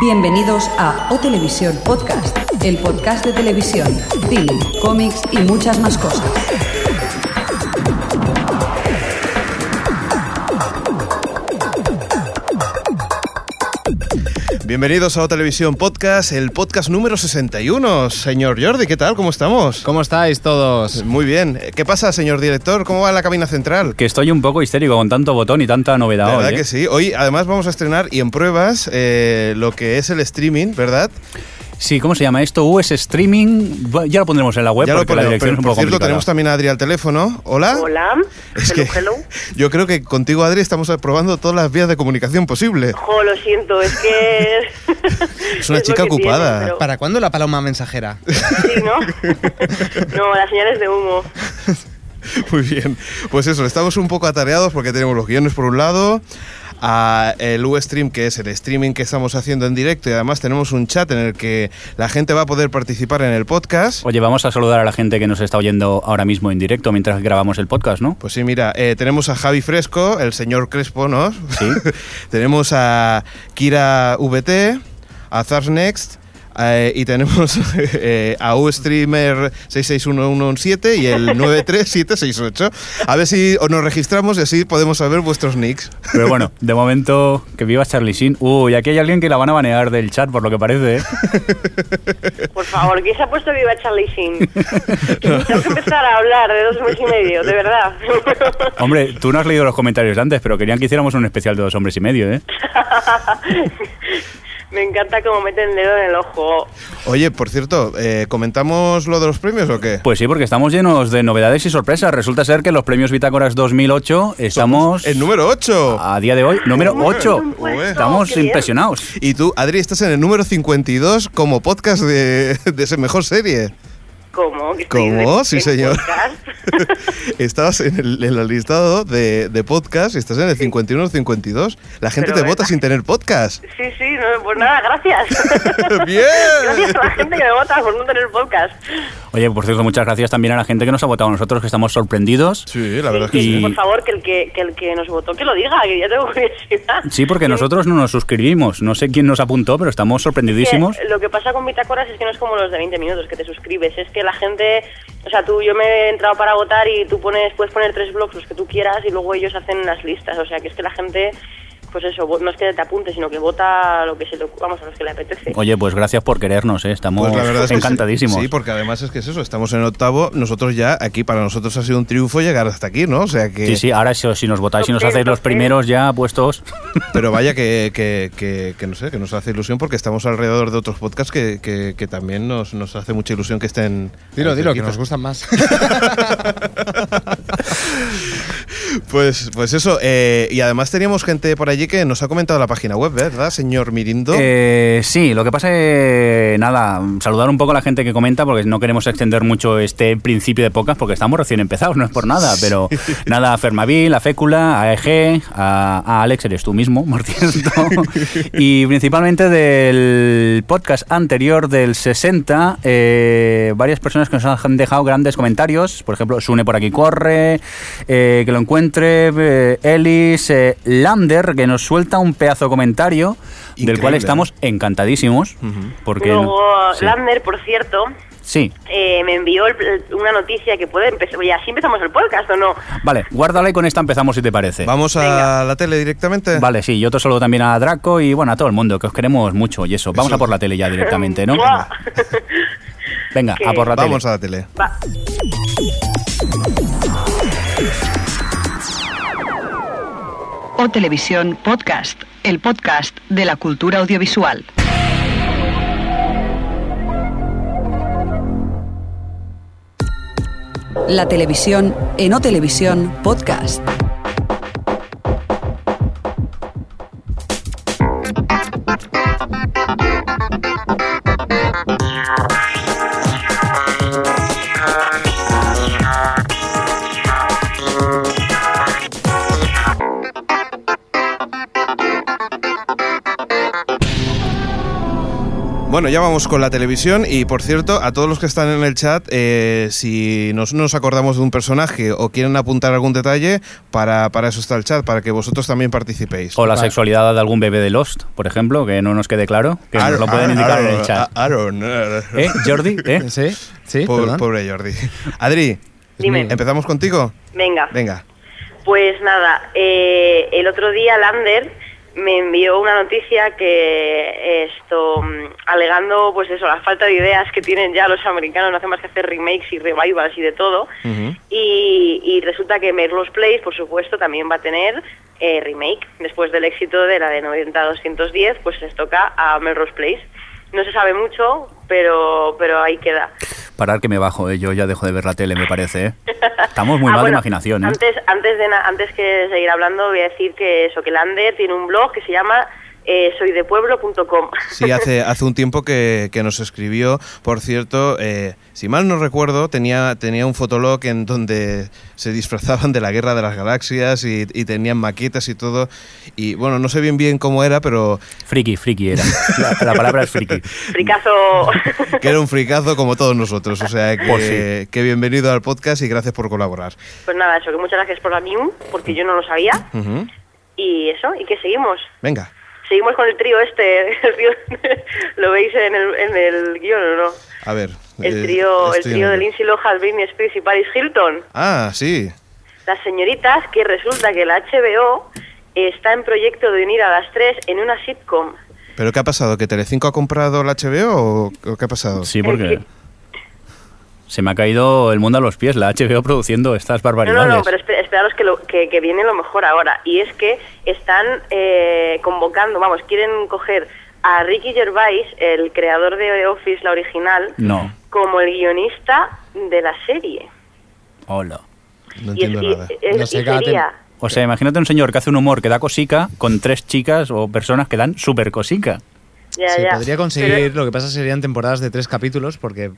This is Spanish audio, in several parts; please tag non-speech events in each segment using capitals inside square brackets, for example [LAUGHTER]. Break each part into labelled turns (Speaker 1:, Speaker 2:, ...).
Speaker 1: Bienvenidos a O Televisión Podcast, el podcast de televisión, cine, cómics y muchas más cosas.
Speaker 2: Bienvenidos a O Televisión Podcast, el podcast número 61. Señor Jordi, ¿qué tal? ¿Cómo estamos?
Speaker 3: ¿Cómo estáis todos?
Speaker 2: Muy bien. ¿Qué pasa, señor director? ¿Cómo va la cabina central?
Speaker 4: Que estoy un poco histérico con tanto botón y tanta novedad
Speaker 2: ¿Verdad
Speaker 4: hoy. ¿eh?
Speaker 2: que sí? Hoy además vamos a estrenar y en pruebas eh, lo que es el streaming, ¿verdad?
Speaker 4: Sí, ¿cómo se llama esto? US Streaming. Ya lo pondremos en la web
Speaker 2: ya lo
Speaker 4: porque la
Speaker 2: ponemos,
Speaker 4: dirección
Speaker 2: pero
Speaker 4: es un
Speaker 2: por
Speaker 4: poco
Speaker 2: cierto
Speaker 4: complicada.
Speaker 2: tenemos también a Adri al teléfono. Hola.
Speaker 5: Hola,
Speaker 2: Es
Speaker 5: hello,
Speaker 2: que
Speaker 5: hello. [LAUGHS]
Speaker 2: yo creo que contigo, Adri, estamos probando todas las vías de comunicación posible.
Speaker 5: Jo, lo siento, es que... [LAUGHS]
Speaker 2: Es una
Speaker 5: lo
Speaker 2: chica
Speaker 5: tiene,
Speaker 2: ocupada.
Speaker 5: pero-
Speaker 3: ¿Para cuándo la paloma mensajera?
Speaker 5: Sí, ¿no? [LAUGHS] no, las señales de humo.
Speaker 2: Muy bien. Pues eso, estamos un poco atareados porque tenemos los guiones por un lado, a el Ustream, que es el streaming que estamos haciendo en directo, y además tenemos un chat en el que la gente va a poder participar en el podcast.
Speaker 4: Oye, vamos a saludar a la gente que nos está oyendo ahora mismo en directo mientras grabamos el podcast, ¿no?
Speaker 2: Pues sí, mira, eh, tenemos a Javi Fresco, el señor Crespo, ¿no?
Speaker 4: Sí. [LAUGHS]
Speaker 2: tenemos a Kira VT, a Zars Next. Eh, y tenemos [LAUGHS] eh, a Ustreamer 661117 y el 93768. A ver si os nos registramos y así podemos saber vuestros nicks.
Speaker 4: Pero bueno, de momento, que viva Charlie Sheen. Uy, aquí hay alguien que la van a banear del chat, por lo que parece. ¿eh? [LAUGHS]
Speaker 5: Por favor, ¿quién se ha puesto viva Charlie Sheen? Tengo [LAUGHS] que empezar a hablar de dos meses y medio, de verdad.
Speaker 4: Hombre, tú no has leído los comentarios antes, pero querían que hiciéramos un especial de dos hombres y medio, ¿eh?
Speaker 5: Me encanta cómo meten el dedo en el ojo.
Speaker 2: Oye, por cierto, eh, ¿comentamos lo de los premios o qué?
Speaker 4: Pues sí, porque estamos llenos de novedades y sorpresas. Resulta ser que los premios Bitácoras 2008 estamos...
Speaker 2: El número 8.
Speaker 4: A día de hoy, número
Speaker 5: Hemos
Speaker 4: 8.
Speaker 5: un puesto,
Speaker 4: Estamos
Speaker 5: qué bien.
Speaker 4: impresionados.
Speaker 2: Y tú, Adri, estás en el número 52 como podcast de, de esa mejor serie.
Speaker 5: ¿Cómo? ¿Que estoy
Speaker 2: ¿Cómo? Sí,
Speaker 5: en
Speaker 2: señor. [LAUGHS] Estabas en el, en el listado de, de podcast y estás en el 51 o 52. La gente
Speaker 5: Pero
Speaker 2: te
Speaker 5: verdad.
Speaker 2: vota sin tener podcast.
Speaker 5: Sí, sí, no, pues nada, gracias. [LAUGHS]
Speaker 2: Bien.
Speaker 5: Gracias a la gente que me vota por no tener podcast.
Speaker 4: Oye, por cierto, muchas gracias también a la gente que nos ha votado a nosotros, que estamos sorprendidos.
Speaker 2: Sí, la verdad es que
Speaker 5: Sí,
Speaker 2: sí.
Speaker 4: Y-
Speaker 5: Por favor, que el que, que el que nos votó que lo diga, que ya tengo curiosidad.
Speaker 4: Sí, porque nosotros no nos suscribimos. No sé quién nos apuntó, pero estamos sorprendidísimos.
Speaker 5: Lo que pasa con Bitácoras es que no es como los de 20 minutos que te suscribes, es que la gente, o sea, tú yo me he entrado para votar y tú pones puedes poner tres blogs los que tú quieras y luego ellos hacen las listas, o sea, que es que la gente pues eso, no es que te apunte, sino que vota lo que se le, vamos, a los que le apetece.
Speaker 4: Oye, pues gracias por querernos, ¿eh? estamos
Speaker 2: Pues la verdad es que sí.
Speaker 4: encantadísimos.
Speaker 2: Sí, porque además es que es eso, estamos en octavo. Nosotros ya, aquí para nosotros ha sido un triunfo llegar hasta aquí, ¿no? O sea que.
Speaker 4: Sí, sí, ahora si, si nos votáis y nos
Speaker 5: Top ten,
Speaker 4: hacéis los primeros ya puestos.
Speaker 2: Pero [LAUGHS] vaya que, que, que, que no sé, que nos hace ilusión porque estamos alrededor de otros podcasts que, que, que también nos, nos hace mucha ilusión que estén.
Speaker 3: Dilo, dilo, que nos gustan más. [LAUGHS] [LAUGHS]
Speaker 2: Pues, pues eso, eh, y además teníamos gente por allí que nos ha comentado la página web, ¿verdad, señor Mirindo?
Speaker 4: Eh, sí, lo que pasa es, nada, saludar un poco a la gente que comenta porque no queremos extender mucho este principio de podcast porque estamos recién empezados, no es por nada, pero nada, a Fermavil, a Fécula, a EG, a, a Alex, eres tú mismo, por cierto, [LAUGHS] y principalmente del podcast anterior del 60, eh, varias personas que nos han dejado grandes comentarios, por ejemplo, Sune por aquí corre, eh, que lo encuentre, eh, Ellis, eh, Lander, que nos suelta un pedazo de comentario, del
Speaker 2: Increíble,
Speaker 4: cual
Speaker 2: ¿eh?
Speaker 4: estamos encantadísimos, porque...
Speaker 5: Luego,
Speaker 4: sí.
Speaker 5: Lander, por cierto,
Speaker 4: Sí,
Speaker 5: eh, me envió el- una noticia que puede empezar, oye, así empezamos el podcast, ¿o no?
Speaker 4: vale, guárdala y con esta empezamos si te parece.
Speaker 2: ¿Vamos a
Speaker 5: venga.
Speaker 2: la tele directamente?
Speaker 4: Vale, sí, yo te saludo también a Draco y bueno, a todo el mundo, que os queremos mucho y eso. Vamos
Speaker 2: Eso.
Speaker 4: a por la tele ya directamente, ¿no? [LAUGHS] Venga,
Speaker 5: Que-
Speaker 4: a por la tele.
Speaker 2: Vamos a la tele.
Speaker 5: Va.
Speaker 1: O Televisión Podcast, el podcast de la cultura audiovisual. La televisión en O Televisión Podcast.
Speaker 2: Bueno, ya vamos con la televisión y por cierto, a todos los que están en el chat, eh, si nos, nos acordamos de un personaje o quieren apuntar algún detalle, para, para eso está el chat, para que vosotros también participéis.
Speaker 4: O la sexualidad de algún bebé de Lost, por ejemplo, que no nos quede claro, que nos lo pueden indicar en el chat.
Speaker 2: Aaron.
Speaker 4: ¿Eh, Jordi? ¿Eh? [LAUGHS]
Speaker 3: Sí, sí,
Speaker 2: Pobre, pobre Jordi. Adri,
Speaker 5: Dime.
Speaker 2: ¿empezamos contigo?
Speaker 5: Venga.
Speaker 2: Venga.
Speaker 5: Pues nada, eh, el otro día Lander me envió una noticia que esto mm, alegando pues eso la falta de ideas que tienen ya los americanos no hacen más que hacer remakes y revivals y de todo. Y, y resulta que Melrose Place por supuesto también va a tener eh, remake. Después del éxito de la de 90-210 pues les toca a Melrose Place no se sabe mucho pero pero ahí queda
Speaker 4: Parar que me bajo, eh, yo ya dejo de ver la tele, me parece. ¿eh? Estamos muy [LAUGHS]
Speaker 5: Ah,
Speaker 4: mal de
Speaker 5: bueno,
Speaker 4: imaginación. ¿eh?
Speaker 5: Antes, antes, de antes que seguir hablando, voy a decir que eso, que Lander tiene un blog que se llama eh, soydepueblo.com. [LAUGHS]
Speaker 2: Sí, hace, hace un tiempo que, que nos escribió. Por cierto, eh, si mal no recuerdo, tenía, tenía un fotolog en donde se disfrazaban de la guerra de las galaxias y, y tenían maquetas y todo. Y bueno, no sé bien bien cómo era, pero
Speaker 4: Friki, friki era. La, la palabra es friki.
Speaker 5: Fricazo.
Speaker 2: que era un fricazo como todos nosotros. O sea, que,
Speaker 4: Pues sí.
Speaker 2: que bienvenido al podcast y gracias por colaborar.
Speaker 5: pues nada, eso, que muchas gracias por la news, porque yo no lo sabía. Y eso, y que seguimos.
Speaker 2: Venga.
Speaker 5: Seguimos con el trío este. [LAUGHS] el trío- ¿Lo veis en el, en el guion o no?
Speaker 2: A ver.
Speaker 5: El
Speaker 2: eh,
Speaker 5: trío, el trío
Speaker 2: en
Speaker 5: de. Lindsay Lohan, Britney Spears y Paris Hilton.
Speaker 2: Ah, sí.
Speaker 5: Las señoritas que resulta que la HBO está en proyecto de unir a las tres en una sitcom.
Speaker 2: ¿Pero qué ha pasado? ¿Que Telecinco ha comprado la HBO o, o qué ha pasado?
Speaker 4: Sí, porque se me ha caído el mundo a los pies, la HBO produciendo estas
Speaker 5: No,
Speaker 4: barbaridades.
Speaker 5: no, no, pero espe- esperaros que, lo, que, que viene lo mejor ahora. Y es que están eh, convocando, vamos, quieren coger a Ricky Gervais, el creador de Office, la original,
Speaker 4: No,
Speaker 5: como el guionista de la serie.
Speaker 4: hola.
Speaker 2: No
Speaker 5: y,
Speaker 2: entiendo
Speaker 5: y-
Speaker 2: nada.
Speaker 5: es-
Speaker 3: No sé,
Speaker 5: y sería...
Speaker 4: O sea, imagínate un señor que hace un humor que da cosica con tres chicas o personas que dan súper cosica.
Speaker 5: Ya,
Speaker 3: Se
Speaker 5: ya.
Speaker 3: podría conseguir,
Speaker 5: Pero-
Speaker 3: lo que pasa serían temporadas de tres capítulos, porque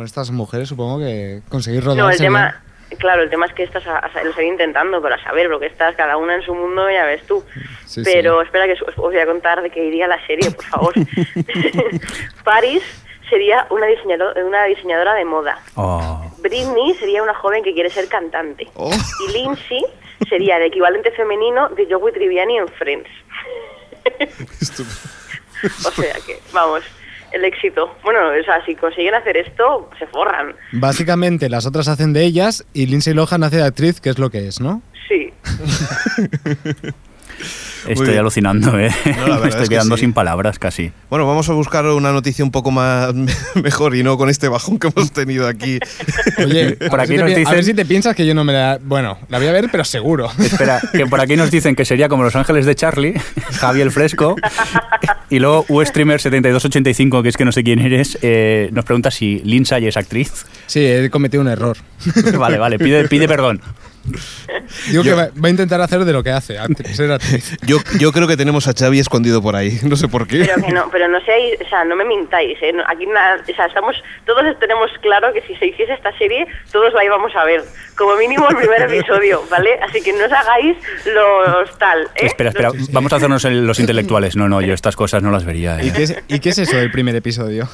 Speaker 3: con estas mujeres supongo que conseguir rodar
Speaker 5: no, el tema... Claro, el tema es que estas a- a- lo estoy intentando, pero a saber, porque estás cada una en su mundo, ya ves tú.
Speaker 3: Sí,
Speaker 5: pero espera que os os voy a contar de qué iría la serie, por favor. [LAUGHS] [LAUGHS] Paris sería una, diseñado- una diseñadora de moda.
Speaker 4: Oh.
Speaker 5: Britney sería una joven que quiere ser cantante.
Speaker 2: Oh.
Speaker 5: Y Lindsay sería el equivalente femenino de Joey Triviani en Friends. [LAUGHS] o sea que, vamos, el éxito. Bueno, o sea, si consiguen hacer esto, se forran.
Speaker 3: Básicamente las otras hacen de ellas y Lindsay Lohan hace de actriz, que es lo que es, ¿no?
Speaker 5: Sí. [LAUGHS]
Speaker 4: Estoy alucinando, ¿eh?
Speaker 2: No, la verdad [LAUGHS]
Speaker 4: Me estoy
Speaker 2: es que
Speaker 4: quedando
Speaker 2: sí.
Speaker 4: sin palabras casi.
Speaker 2: Bueno, vamos a buscar una noticia un poco más [LAUGHS] mejor y no con este bajón que hemos tenido aquí. [LAUGHS]
Speaker 3: Oye,
Speaker 4: Por
Speaker 3: a,
Speaker 4: aquí
Speaker 3: ver si te,
Speaker 4: nos
Speaker 3: pi- a
Speaker 4: dicen-
Speaker 3: ver si te piensas que yo no me la... Bueno, la voy a ver, pero seguro.
Speaker 4: Espera, que por aquí nos dicen que sería como Los Ángeles de Charlie, Javi el Fresco, y luego Ustreamer7285, que es que no sé quién eres, eh, nos pregunta si Lindsay es actriz.
Speaker 3: Sí, he cometido un error.
Speaker 4: Vale, vale, pide, pide perdón. [LAUGHS]
Speaker 3: Digo
Speaker 2: Yo-
Speaker 3: que va, va a intentar hacer de lo que hace, actriz, ser actriz. [LAUGHS]
Speaker 2: Yo, yo creo que tenemos a Xavi escondido por ahí, [LAUGHS] no sé por qué.
Speaker 5: Pero que no, pero no seáis, o sea, no me mintáis, ¿eh? Aquí nada, o sea, estamos, todos tenemos claro que si se hiciese esta serie, todos la íbamos a ver. Como mínimo el primer episodio, ¿vale? Así que no os hagáis los tal, ¿eh?
Speaker 4: Espera, espera, vamos a hacernos el- los intelectuales. No, no, yo estas cosas no las vería. ¿eh?
Speaker 3: ¿Y qué, es, ¿Y qué es eso del primer episodio?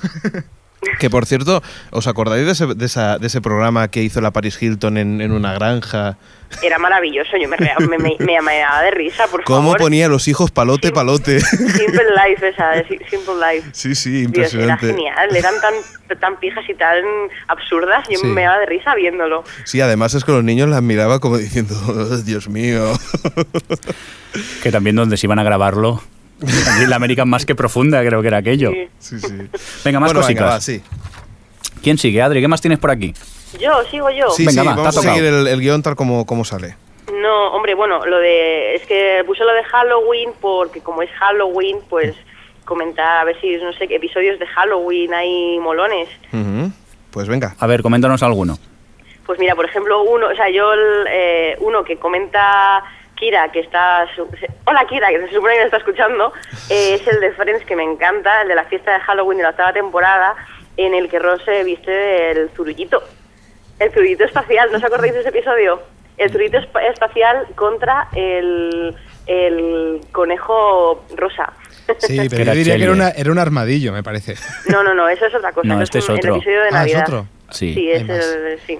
Speaker 2: Que por cierto, ¿os acordáis de ese, de esa- de ese programa que hizo la Paris Hilton en, en una granja?
Speaker 5: Era maravilloso, yo me, me, me, me, daba de risa, por
Speaker 2: ¿Cómo
Speaker 5: favor.
Speaker 2: ponía a los hijos palote,
Speaker 5: Sí.
Speaker 2: palote?
Speaker 5: Simple Life esa, de Simple Life.
Speaker 2: Sí, sí,
Speaker 5: Dios, era
Speaker 2: impresionante.
Speaker 5: genial, eran tan, tan pijas y tan absurdas, yo
Speaker 3: Sí.
Speaker 5: me daba de risa viéndolo.
Speaker 2: Sí, además es que los niños las miraba como diciendo, "Oh, Dios mío.
Speaker 4: Que también donde se iban a grabarlo. La América más que profunda, creo que era aquello.
Speaker 5: Sí.
Speaker 2: Sí, sí.
Speaker 4: Venga, más
Speaker 2: Bueno,
Speaker 4: cositas.
Speaker 2: venga, va, sí.
Speaker 4: ¿Quién sigue, Adri? ¿Qué más tienes por aquí?
Speaker 5: Yo, sigo yo.
Speaker 2: Sí,
Speaker 4: Venga,
Speaker 2: sí,
Speaker 4: va, te ha
Speaker 2: vamos a seguir el, el guion tal como, como sale.
Speaker 5: No, hombre, bueno, lo de. Es que puse lo de Halloween porque, como es Halloween, pues comentar a ver si, no sé, qué episodios de Halloween hay molones.
Speaker 2: Pues venga.
Speaker 4: A ver, coméntanos alguno.
Speaker 5: Pues mira, por ejemplo, uno, o sea, yo, el, eh, uno que comenta Kira, que está. su- Hola Kira, que se supone que me está escuchando, eh, es el de Friends, que me encanta, el de la fiesta de Halloween de la octava temporada, en el que Ross se viste del zurullito. El zurullito espacial, ¿no os acordáis de ese episodio? El zurullito espa- espacial contra el, el conejo rosa.
Speaker 3: Sí, pero [LAUGHS]
Speaker 4: era
Speaker 3: yo diría que era, una, era un armadillo, me parece.
Speaker 5: No, no, no, eso es otra cosa.
Speaker 4: No, este es
Speaker 5: un-
Speaker 4: otro.
Speaker 5: El episodio de
Speaker 3: Ah, ¿es otro?
Speaker 4: Sí.
Speaker 5: Sí, es el, sí.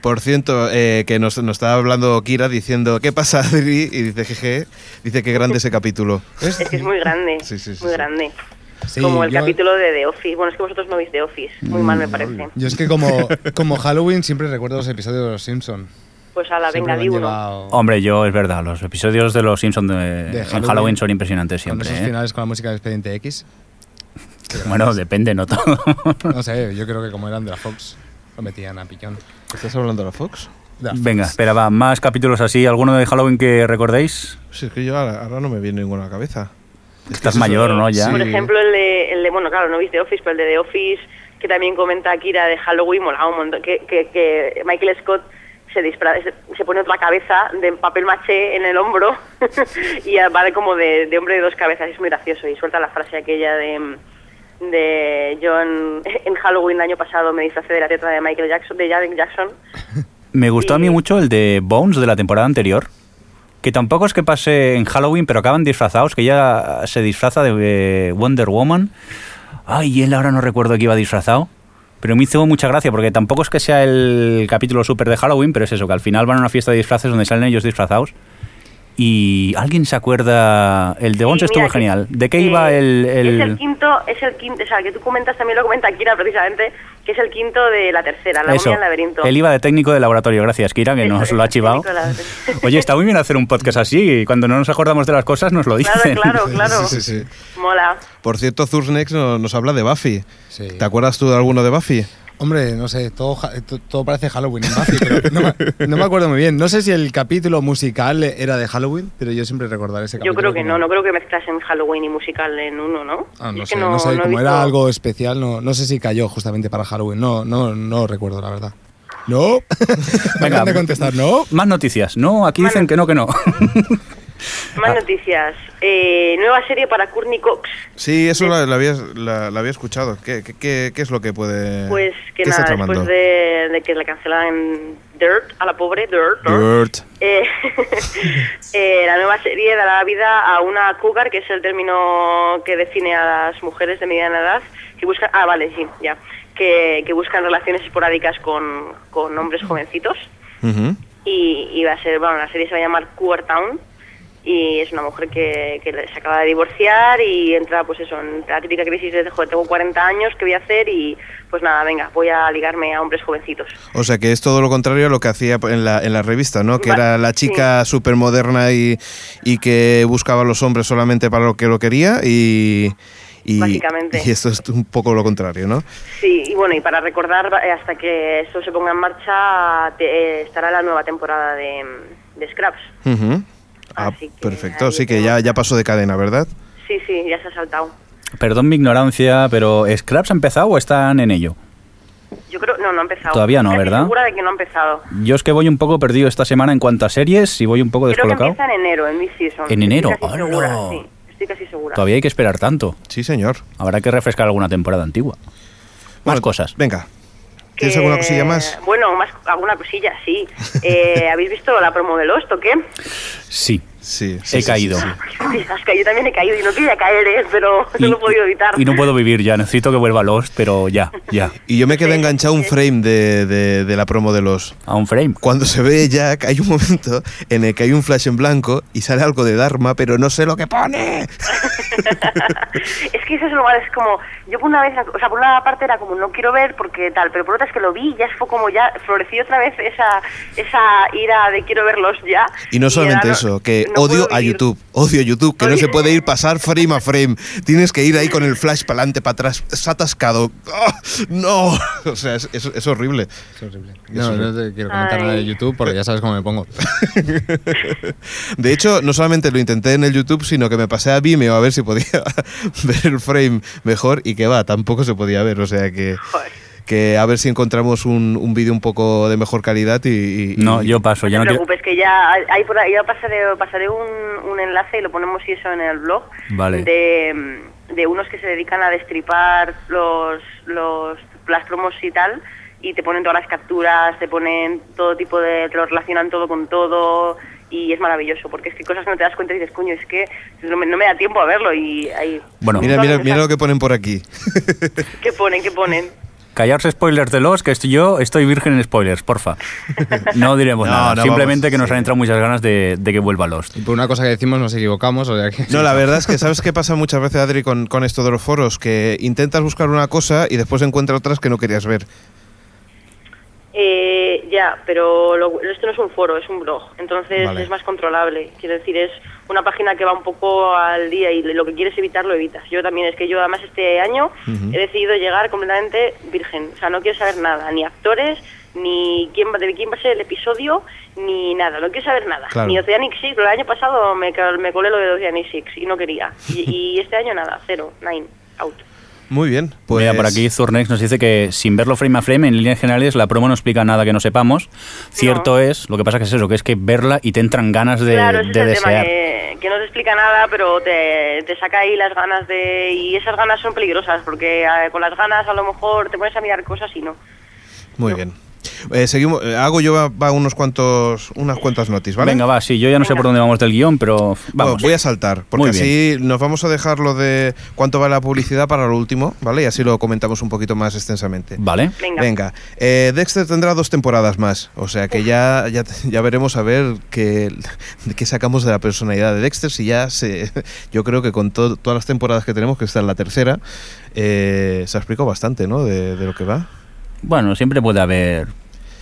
Speaker 2: Por cierto, eh, que nos, nos estaba hablando Kira diciendo, ¿qué pasa, Adri? Y dice, jeje, dice que grande ese capítulo.
Speaker 5: Es que es muy grande,
Speaker 2: Sí, sí, sí,
Speaker 5: muy
Speaker 2: sí.
Speaker 5: grande.
Speaker 3: Sí,
Speaker 5: como el
Speaker 3: yo-
Speaker 5: capítulo de The Office. Bueno, es que vosotros no veis The Office. Muy mal me parece.
Speaker 3: Yo es que como, como Halloween siempre recuerdo los episodios de Los Simpson.
Speaker 5: Pues a la
Speaker 3: Siempre
Speaker 5: venga,
Speaker 3: han
Speaker 5: uno.
Speaker 3: llevado
Speaker 4: Hombre, yo, es verdad, los episodios de Los Simpsons de,
Speaker 3: De
Speaker 4: en
Speaker 3: Halloween.
Speaker 4: Halloween son impresionantes
Speaker 3: con
Speaker 4: siempre.
Speaker 3: esos
Speaker 4: ¿eh?
Speaker 3: finales con la música de Expediente X. [LAUGHS]
Speaker 4: Bueno, depende, no todo.
Speaker 3: No sé, yo creo que como eran de la Fox, lo metían a pichón.
Speaker 2: ¿Estás hablando de la Fox?
Speaker 3: La
Speaker 4: Venga,
Speaker 3: Fox.
Speaker 4: espera, va, más capítulos así. ¿Alguno de Halloween que recordéis?
Speaker 2: Sí, es que yo ahora, ahora no me viene ninguno a la cabeza.
Speaker 4: Estás
Speaker 2: es
Speaker 4: mayor, ¿no? Ya.
Speaker 2: Sí.
Speaker 5: Por ejemplo, el de, el de, bueno, claro, no veis The Office, pero el de The Office, que también comenta Kira de Halloween, molaba un montón, que, que, que Michael Scott se disfra- se, se pone otra cabeza de papel maché en el hombro [LAUGHS] y va de como de, de hombre de dos cabezas, es muy gracioso, y suelta la frase aquella de de yo en, en Halloween el año pasado me disfracé de la teta de Michael Jackson, de Janet Jackson, [LAUGHS]
Speaker 4: Me gustó a mí mucho el de Bones de la temporada anterior. Que tampoco es que pase en Halloween, pero acaban disfrazados, que ella se disfraza de eh, Wonder Woman. Ay, él ahora no recuerdo que iba disfrazado. Pero me hizo mucha gracia, porque tampoco es que sea el capítulo súper de Halloween, pero es eso, que al final van a una fiesta de disfraces donde salen ellos disfrazados. Y alguien se acuerda, el de Bones
Speaker 5: Sí,
Speaker 4: estuvo genial. ¿De qué iba el...? el-
Speaker 5: Es el quinto, es el quinto, o sea, que tú comentas también lo comenta Kira precisamente, que es el quinto de la tercera, la
Speaker 4: Eso,
Speaker 5: del laberinto.
Speaker 4: él iba de técnico de laboratorio, gracias Kira, que
Speaker 5: Eso,
Speaker 4: nos
Speaker 5: eso,
Speaker 4: lo ha chivado. Oye, está muy bien hacer un podcast así, y cuando no nos acordamos de las cosas nos lo dicen.
Speaker 5: Claro, claro, claro.
Speaker 2: Sí, sí, sí.
Speaker 5: Mola.
Speaker 2: Por cierto, Thursnex nos, nos habla de Buffy.
Speaker 3: Sí.
Speaker 2: ¿Te acuerdas tú de alguno de Buffy?
Speaker 3: Hombre, no sé, todo, to- todo parece Halloween en Buffy, pero no me, no me acuerdo muy bien. No sé si el capítulo musical era de Halloween, pero yo siempre recordaré ese
Speaker 5: Yo
Speaker 3: capítulo.
Speaker 5: creo que
Speaker 3: como-
Speaker 5: no, no creo que mezclasen Halloween y musical en uno, ¿no?
Speaker 3: Ah, no
Speaker 5: Es
Speaker 3: sé,
Speaker 5: que
Speaker 3: no, sé, como
Speaker 5: visto-
Speaker 3: era algo especial, no, no sé si cayó justamente para Halloween. No, no, no recuerdo, la verdad. No. Me [LAUGHS]
Speaker 4: Venga.
Speaker 3: acaban de contestar, no.
Speaker 4: Más noticias. No, aquí dicen que no, que no. [LAUGHS]
Speaker 5: Más
Speaker 4: Ah.
Speaker 5: noticias. Eh, nueva serie para Courtney Cox.
Speaker 2: Sí, eso la, la había, la, la había escuchado. ¿Qué, qué, qué, qué es lo que puede...?
Speaker 5: Pues que
Speaker 2: ¿qué está
Speaker 5: nada, después de, de que le cancelan Dirt a la pobre, Dirt, Dirt,
Speaker 2: Dirt.
Speaker 5: Eh, [LAUGHS] eh, la nueva serie dará vida a una cougar, que es el término que define a las mujeres de mediana edad, que buscan, ah, vale, sí, ya, que, que buscan relaciones esporádicas con, con hombres jovencitos. Y, y va a ser, bueno, la serie se va a llamar Cougar Town y es una mujer que, que se acaba de divorciar y entra, pues eso, en la típica crisis de, joder, tengo 40 años, ¿qué voy a hacer? Y pues nada, venga, voy a ligarme a hombres jovencitos.
Speaker 2: O sea que es todo lo contrario a lo que hacía en la, en la revista, ¿no? Que era la chica súper moderna y, y que buscaba a los hombres solamente para lo que lo quería y... y
Speaker 5: Básicamente.
Speaker 2: Y esto es un poco lo contrario, ¿no?
Speaker 5: Sí, y bueno, y para recordar, eh, hasta que esto se ponga en marcha, te- eh, estará la nueva temporada de, de Scraps.
Speaker 2: Ujú. Ah,
Speaker 5: Así que
Speaker 2: perfecto. Sí que ya, ya pasó de cadena, ¿verdad?
Speaker 5: Sí, sí, ya se ha saltado.
Speaker 4: Perdón mi ignorancia, pero ¿Scraps ha empezado o están en ello?
Speaker 5: Yo creo, no, no ha empezado.
Speaker 4: Todavía no,
Speaker 5: Casi
Speaker 4: ¿verdad?
Speaker 5: segura de que no ha empezado.
Speaker 4: Yo es que voy un poco perdido esta semana en cuanto a series y voy un poco
Speaker 5: Creo que
Speaker 4: descolocado.
Speaker 5: empieza en enero, en mid-season.
Speaker 4: ¿En enero?
Speaker 5: Estoy casi
Speaker 4: ¡Hala!
Speaker 5: segura, sí. Estoy casi segura.
Speaker 4: Todavía hay que esperar tanto.
Speaker 2: Sí, señor.
Speaker 4: Habrá que refrescar alguna temporada antigua. Más
Speaker 2: Bueno,
Speaker 4: cosas.
Speaker 2: Venga. ¿Tienes alguna cosilla más?
Speaker 5: Bueno, más alguna cosilla, sí. [LAUGHS] Eh, ¿Habéis visto la promo de Lost o qué?
Speaker 4: Sí,
Speaker 2: Sí.
Speaker 4: he caído.
Speaker 5: Es que yo también he caído y no quería caer, ¿eh? pero no lo he podido evitar.
Speaker 4: y no puedo vivir ya. Necesito que vuelva Lost, pero ya, ya.
Speaker 2: Y yo me quedé enganchado a un frame de, de- de la promo de los...
Speaker 4: A un frame.
Speaker 2: Cuando se ve Jack, hay un momento en el que hay un flash en blanco y sale algo de Dharma, pero no sé lo que pone. [LAUGHS]
Speaker 5: es que eso es lo malo, es como, yo por una vez, o sea, por una parte era como, no quiero ver porque tal, pero por otra es que lo vi y ya fue como, ya floreció otra vez esa, esa ira de quiero verlos ya.
Speaker 2: Y no solamente
Speaker 5: era,
Speaker 2: eso, que
Speaker 5: no
Speaker 2: odio a. YouTube, odio YouTube, que no se puede ir pasar frame a frame. Tienes que ir ahí con el flash para adelante, para atrás, es atascado. ¡Ah! no, [LAUGHS] o sea, es, es- es horrible.
Speaker 3: Es horrible. No, no te quiero comentar
Speaker 5: Ay.
Speaker 3: nada de YouTube porque ya sabes cómo me pongo. [LAUGHS]
Speaker 2: De hecho, no solamente lo intenté en el YouTube, sino que me pasé a Vimeo a ver si podía [LAUGHS] ver el frame mejor y que va, tampoco se podía ver, o sea que...
Speaker 5: Joder.
Speaker 2: Que a ver si encontramos un, un vídeo un poco de mejor calidad y... y-
Speaker 4: No,
Speaker 2: y-
Speaker 4: yo paso. Ya
Speaker 5: no te
Speaker 4: quiero...
Speaker 5: preocupes, que ya hay por ahí, ya pasaré, pasaré un, un enlace y lo ponemos y eso en el blog
Speaker 4: Vale.
Speaker 5: de, de unos que se dedican a destripar los, los las promos y tal y te ponen todas las capturas, te ponen todo tipo de, te lo relacionan todo con todo y es maravilloso, porque es que cosas que no te das cuenta y dices, coño, es que no me, no me da tiempo a verlo y hay...
Speaker 4: Bueno,
Speaker 2: Mira, mira, mira lo que ponen por aquí.
Speaker 5: ¿Qué ponen? ¿Qué ponen?
Speaker 4: Callarse spoilers de los, que estoy yo estoy virgen en spoilers, porfa. [LAUGHS] No diremos
Speaker 2: No,
Speaker 4: nada,
Speaker 2: no,
Speaker 4: simplemente
Speaker 2: vamos,
Speaker 4: que nos
Speaker 2: sí.
Speaker 4: han entrado muchas ganas de, de que vuelva Lost.
Speaker 3: Y por una cosa que decimos nos equivocamos. O sea que,
Speaker 2: No, la verdad es que sabes qué pasa muchas veces, Adri, con, con esto de los foros, que intentas buscar una cosa y después encuentras otras que no querías ver.
Speaker 5: Eh, ya, pero lo- esto no es un foro, es un blog, entonces
Speaker 2: Vale.
Speaker 5: es más controlable. Quiero decir, es una página que va un poco al día y lo que quieres evitar lo evitas. Yo también, es que yo además este año he decidido llegar completamente virgen, o sea, no quiero saber nada, ni actores, ni quién va, de quién va a ser el episodio, ni nada, no quiero saber nada.
Speaker 2: Claro.
Speaker 5: Ni Oceanic Six, pero el año pasado me, me colé lo de Oceanic Six y no quería. Y, y este año nada, cero, nine, out.
Speaker 2: Muy bien. Pues
Speaker 4: Mira, por aquí Zurnex nos dice que sin verlo frame a frame, en líneas generales, la promo no explica nada que no sepamos. Cierto es, lo que pasa que es eso, que es que verla y te entran ganas de,
Speaker 5: claro, ese
Speaker 4: de
Speaker 5: es el tema,
Speaker 4: desear.
Speaker 5: que, que no te explica nada, pero te, te saca ahí las ganas de... Y esas ganas son peligrosas, porque eh, con las ganas a lo mejor te pones a mirar cosas y no.
Speaker 2: Muy bien. Eh, seguimos, eh, hago yo va, va unos cuantos, unas cuantas notis, ¿vale?
Speaker 4: Venga, va, sí, yo ya no sé por dónde vamos del guion, pero
Speaker 2: Bueno,
Speaker 4: vamos.
Speaker 2: voy a saltar, porque así nos vamos a dejar lo de cuánto vale la publicidad para lo último, ¿vale? Y así lo comentamos un poquito más extensamente.
Speaker 4: Vale.
Speaker 5: Venga.
Speaker 2: Venga, eh, Dexter tendrá dos temporadas más, o sea que ya, ya, ya veremos a ver qué, qué sacamos de la personalidad de Dexter, si ya se... [LAUGHS] Yo creo que con to- todas las temporadas que tenemos, que esta es la tercera, eh, se ha explicado bastante, ¿no? De, de lo que va.
Speaker 4: Bueno, siempre puede haber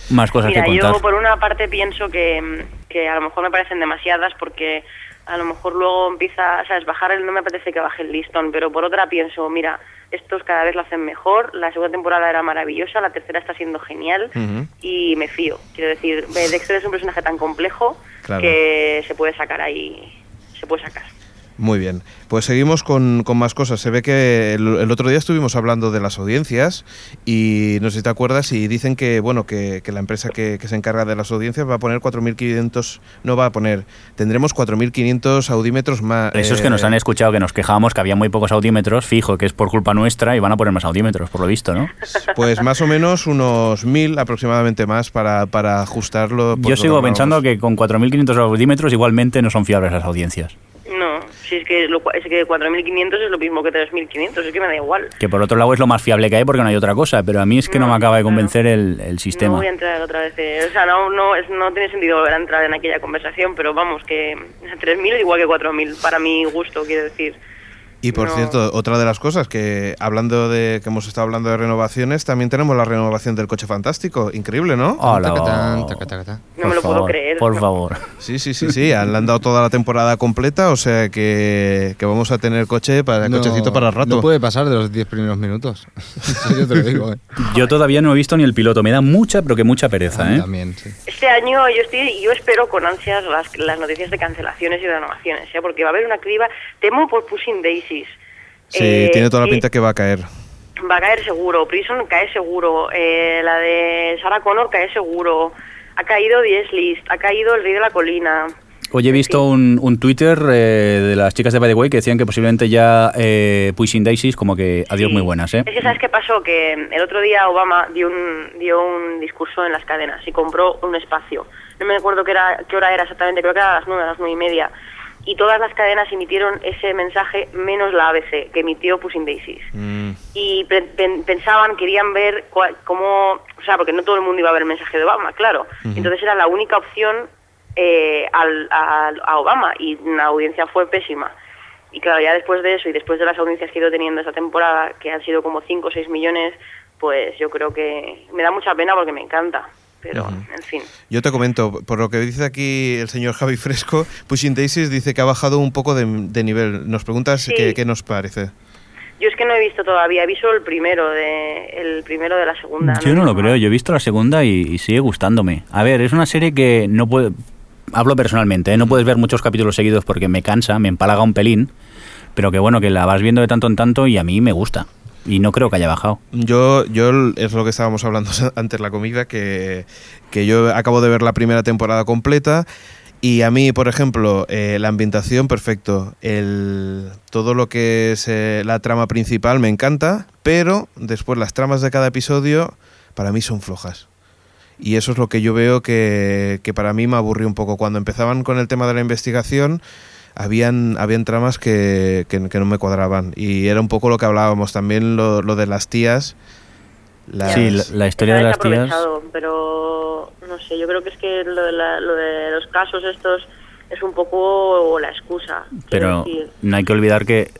Speaker 4: más cosas
Speaker 5: Mira,
Speaker 4: que contar.
Speaker 5: yo por una parte pienso que, que a lo mejor me parecen demasiadas porque a lo mejor luego empieza, sabes, bajar el, no me apetece que baje el listón, pero por otra pienso, mira, estos cada vez lo hacen mejor, la segunda temporada era maravillosa, la tercera está siendo genial y me fío. Quiero decir, Dexter es un personaje tan complejo
Speaker 2: Claro.
Speaker 5: que se puede sacar ahí, se puede sacar.
Speaker 2: Muy bien, pues seguimos con, con más cosas. Se ve que el, el otro día estuvimos hablando de las audiencias y no sé si te acuerdas y dicen que bueno que, que la empresa que, que se encarga de las audiencias va a poner 4.500, no va a poner, tendremos 4.500 audímetros más.
Speaker 4: Eso es que nos
Speaker 2: eh,
Speaker 4: han escuchado que nos quejábamos que había muy pocos audímetros, fijo que es por culpa nuestra y van a poner más audímetros, por lo visto, ¿no?
Speaker 2: Pues más o menos unos 1.000 aproximadamente más para, para ajustarlo.
Speaker 4: Yo sigo pensando que con 4.500 audímetros igualmente no son fiables las audiencias.
Speaker 5: Si es que, lo, es que 4.500 es lo mismo que 3.500, es que me da igual.
Speaker 4: Que por otro lado es lo más fiable que hay porque no hay otra cosa, pero a mí es que no,
Speaker 5: No,
Speaker 4: me acaba de convencer el, el
Speaker 5: No
Speaker 4: sistema.
Speaker 5: voy a entrar otra vez. eh, o sea, no, no, es- no tiene sentido volver a entrar en aquella conversación, pero vamos, que [LAUGHS] 3.000 es igual que 4.000, para mi gusto, quiero decir.
Speaker 2: Y por
Speaker 5: no.
Speaker 2: cierto, otra de las cosas que hablando de que hemos estado hablando de renovaciones, también tenemos la renovación del coche fantástico. Increíble, ¿no?
Speaker 4: Hola.
Speaker 3: Tacatán.
Speaker 5: No
Speaker 4: Por
Speaker 5: me lo puedo
Speaker 4: favor,
Speaker 5: creer.
Speaker 4: Por
Speaker 5: no.
Speaker 4: favor.
Speaker 2: Sí, sí, sí, sí. Le han dado toda la temporada completa, o sea que, que vamos a tener coche para
Speaker 3: No-
Speaker 2: cochecito para el rato.
Speaker 3: No puede pasar de los 10 primeros minutos. [LAUGHS] Yo te lo digo, ¿eh?
Speaker 4: Yo todavía no he visto ni el piloto, me da mucha, pero que mucha pereza, ¿eh?
Speaker 3: También, sí.
Speaker 5: Este año yo estoy, yo espero con ansias las, las noticias de cancelaciones y renovaciones, ¿eh? porque va a haber una criba. Temo por Pushing Daisies.
Speaker 2: Sí,
Speaker 5: Eh,
Speaker 2: tiene toda la pinta que va a caer.
Speaker 5: Va a caer seguro. Prison cae seguro. eh, la de Sarah Connor cae seguro. Ha caído Diez List. Ha caído El Rey de la Colina.
Speaker 4: Hoy he visto un, un Twitter eh, de las chicas de By the Way que decían que posiblemente ya eh, Pushing Daisies como que adiós
Speaker 5: Sí.
Speaker 4: muy buenas, ¿eh?
Speaker 5: Es que sabes qué pasó, que el otro día Obama dio un, dio un discurso en las cadenas y compró un espacio. No me acuerdo qué, era, qué hora era exactamente, creo que era a las nueve, a las nueve y media. Y todas las cadenas emitieron ese mensaje menos la ABC, que emitió Pushing Daisies.
Speaker 2: Mm,
Speaker 5: Y pe- pen- pensaban, querían ver cómo, o sea, porque no todo el mundo iba a ver el mensaje de Obama, claro. Entonces era la única opción eh, al, al- a Obama y la audiencia fue pésima. Y claro, ya después de eso y después de las audiencias que he ido teniendo esta temporada, que han sido como 5 o 6 millones, pues yo creo que me da mucha pena porque me encanta. Pero, en fin.
Speaker 2: Yo te comento, por lo que dice aquí el señor Javi Fresco, Pushing Daisies dice que ha bajado un poco de, de nivel. Nos preguntas
Speaker 5: Sí.
Speaker 2: qué, qué nos parece.
Speaker 5: Yo es que no he visto todavía, he visto el primero de, el primero de la segunda.
Speaker 4: Yo no lo
Speaker 5: he visto
Speaker 4: creo, yo he visto la segunda y, y sigue gustándome. A ver, es una serie que no puede... Hablo personalmente, ¿eh? no puedes ver muchos capítulos seguidos porque me cansa, me empalaga un pelín, pero que bueno, que la vas viendo de tanto en tanto y a mí me gusta. Y no creo que haya bajado.
Speaker 2: Yo, yo es lo que estábamos hablando [LAUGHS] antes la comida, que, que yo acabo de ver la primera temporada completa y a mí, por ejemplo, eh, la ambientación, perfecto. El, todo lo que es eh, la trama principal me encanta, pero después las tramas de cada episodio para mí son flojas. Y eso es lo que yo veo que, que para mí me aburrió un poco. Cuando empezaban con el tema de la investigación, habían, habían tramas que, que- que no me cuadraban. Y era un poco lo que hablábamos, también lo, lo de las tías. las-
Speaker 4: Sí, la, la historia de las tías.
Speaker 5: Pero no sé, yo creo que es que lo de, la- lo de los casos estos es un poco la excusa.
Speaker 4: Pero
Speaker 5: decir.
Speaker 4: no hay que olvidar que.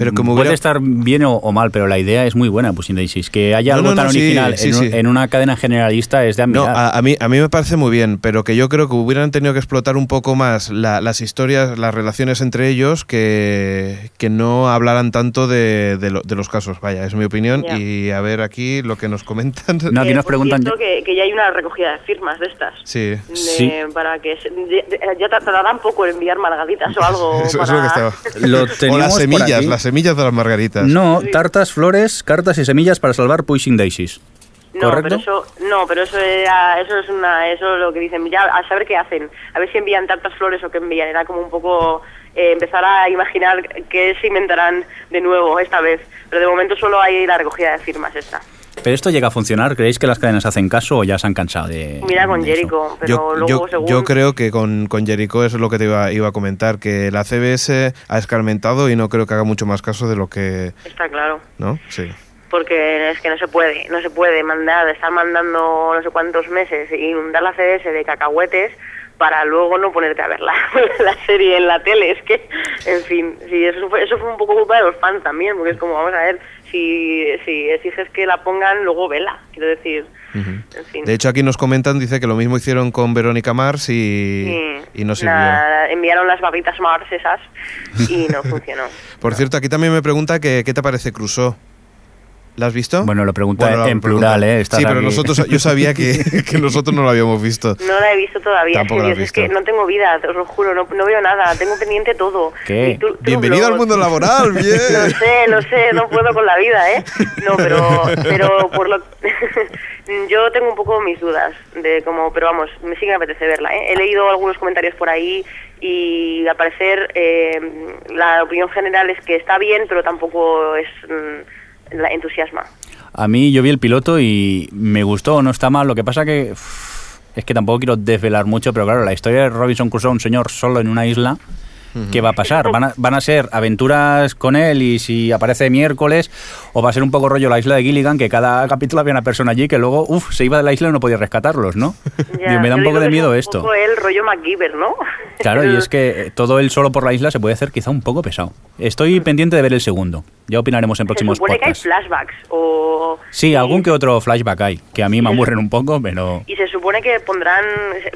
Speaker 2: Pero como
Speaker 4: puede
Speaker 2: hubiera-
Speaker 4: estar bien o, o mal, pero la idea es muy buena, Pushing Daisies. Que haya
Speaker 2: No,
Speaker 4: algo
Speaker 2: no,
Speaker 4: tan
Speaker 2: no,
Speaker 4: original
Speaker 2: sí,
Speaker 4: en,
Speaker 2: sí.
Speaker 4: en una cadena generalista es de
Speaker 2: No,
Speaker 4: admirar.
Speaker 2: a, a mí, a mí me parece muy bien, pero que yo creo que hubieran tenido que explotar un poco más la- las historias, las relaciones entre ellos, que, que no hablaran tanto de, de lo- de los casos. Vaya, es mi opinión.
Speaker 5: Ya.
Speaker 2: Y a ver aquí lo que nos comentan.
Speaker 4: No, aquí
Speaker 5: Eh,
Speaker 4: nos preguntan
Speaker 5: cierto, que, que ya hay una recogida de firmas de estas.
Speaker 2: Sí.
Speaker 5: de-
Speaker 4: Sí.
Speaker 5: Para que se- de- de- ya tardarán poco en enviar margaritas o algo. [LAUGHS]
Speaker 2: Eso, eso
Speaker 5: para...
Speaker 2: es lo que estaba.
Speaker 4: Lo
Speaker 2: O las semillas, las semillas de las margaritas.
Speaker 4: No, tartas, flores, cartas y semillas para salvar Pushing Daisies.
Speaker 5: No,
Speaker 4: ¿Correcto?
Speaker 5: pero eso, no, pero eso era, eso es una, eso es lo que dicen, ya a saber qué hacen, a ver si envían tantas flores o qué envían, era como un poco eh, empezar a imaginar qué se inventarán de nuevo esta vez, pero de momento solo hay la recogida de firmas esta.
Speaker 4: ¿Pero esto llega a funcionar? ¿Creéis que las cadenas hacen caso o ya se han cansado de.?
Speaker 5: Mira con
Speaker 4: de eso?
Speaker 5: Jericho, pero
Speaker 2: Yo,
Speaker 5: luego
Speaker 2: yo,
Speaker 5: según...
Speaker 2: yo creo que con, con Jericho eso es lo que te iba, iba a comentar, que la CBS ha escarmentado y no creo que haga mucho más caso de lo que...
Speaker 5: Está claro.
Speaker 2: ¿No? Sí.
Speaker 5: porque es que no se puede, no se puede mandar, estar mandando no sé cuántos meses e inundar la CDS de cacahuetes para luego no ponerte a ver la, [LAUGHS] la serie en la tele. Es que, en fin, sí, eso fue, eso fue un poco culpa de los fans también, porque es como, vamos a ver, si, si exiges que la pongan, luego vela, quiero decir. En fin.
Speaker 2: De hecho, aquí nos comentan, dice que lo mismo hicieron con Verónica Mars y,
Speaker 5: Sí,
Speaker 2: y no sirvió.
Speaker 5: enviaron las barritas Mars esas y no funcionó. [LAUGHS]
Speaker 2: Por cierto, aquí también me pregunta que, qué te parece Crusoe. ¿La has visto?
Speaker 4: Bueno, lo pregunta
Speaker 2: Bueno,
Speaker 4: en
Speaker 2: pregunta.
Speaker 4: plural, ¿eh? Estás
Speaker 2: Sí, pero
Speaker 4: aquí.
Speaker 2: nosotros, yo sabía que, [LAUGHS] que nosotros no lo habíamos visto.
Speaker 5: No la he visto todavía, es
Speaker 2: Tampoco
Speaker 5: que,
Speaker 2: la has
Speaker 5: Dios, es que
Speaker 2: visto.
Speaker 5: no tengo vida, os lo juro, no, no veo nada, tengo pendiente todo.
Speaker 4: ¿Qué?
Speaker 5: Y tú- tú
Speaker 2: Bienvenido al mundo laboral, [LAUGHS] bien.
Speaker 5: Lo sé, lo sé, no puedo con la vida, ¿eh? No, pero, pero por lo [LAUGHS] yo tengo un poco mis dudas de cómo, pero vamos, me sigue me apetece verla, ¿eh? He leído algunos comentarios por ahí y al parecer eh, la opinión general es que está bien, pero tampoco es mm, la entusiasma.
Speaker 4: A mí yo vi el piloto y me gustó, no está mal. Lo que pasa que es que tampoco quiero desvelar mucho, pero claro, la historia de Robinson Crusoe, un señor solo en una isla, ¿qué va a pasar? ¿Van a, van a ser aventuras con él y si aparece miércoles? ¿O va a ser un poco rollo la isla de Gilligan, que cada capítulo había una persona allí que luego, uff, se iba de la isla y no podía rescatarlos, ¿no? [LAUGHS]
Speaker 5: Ya,
Speaker 4: Digo, me da un poco de
Speaker 5: que es
Speaker 4: miedo
Speaker 5: un
Speaker 4: esto.
Speaker 5: poco el rollo MacGyver, ¿no? [LAUGHS]
Speaker 4: Claro, y
Speaker 5: El-
Speaker 4: es que eh, todo él solo por la isla se puede hacer quizá un poco pesado. Estoy pendiente de ver el segundo. Ya opinaremos en
Speaker 5: Se
Speaker 4: próximos
Speaker 5: supone que hay
Speaker 4: podcasts.
Speaker 5: flashbacks o...
Speaker 4: Sí, algún que otro flashback hay, que a mí me aburren un poco, pero...
Speaker 5: Y se supone que pondrán,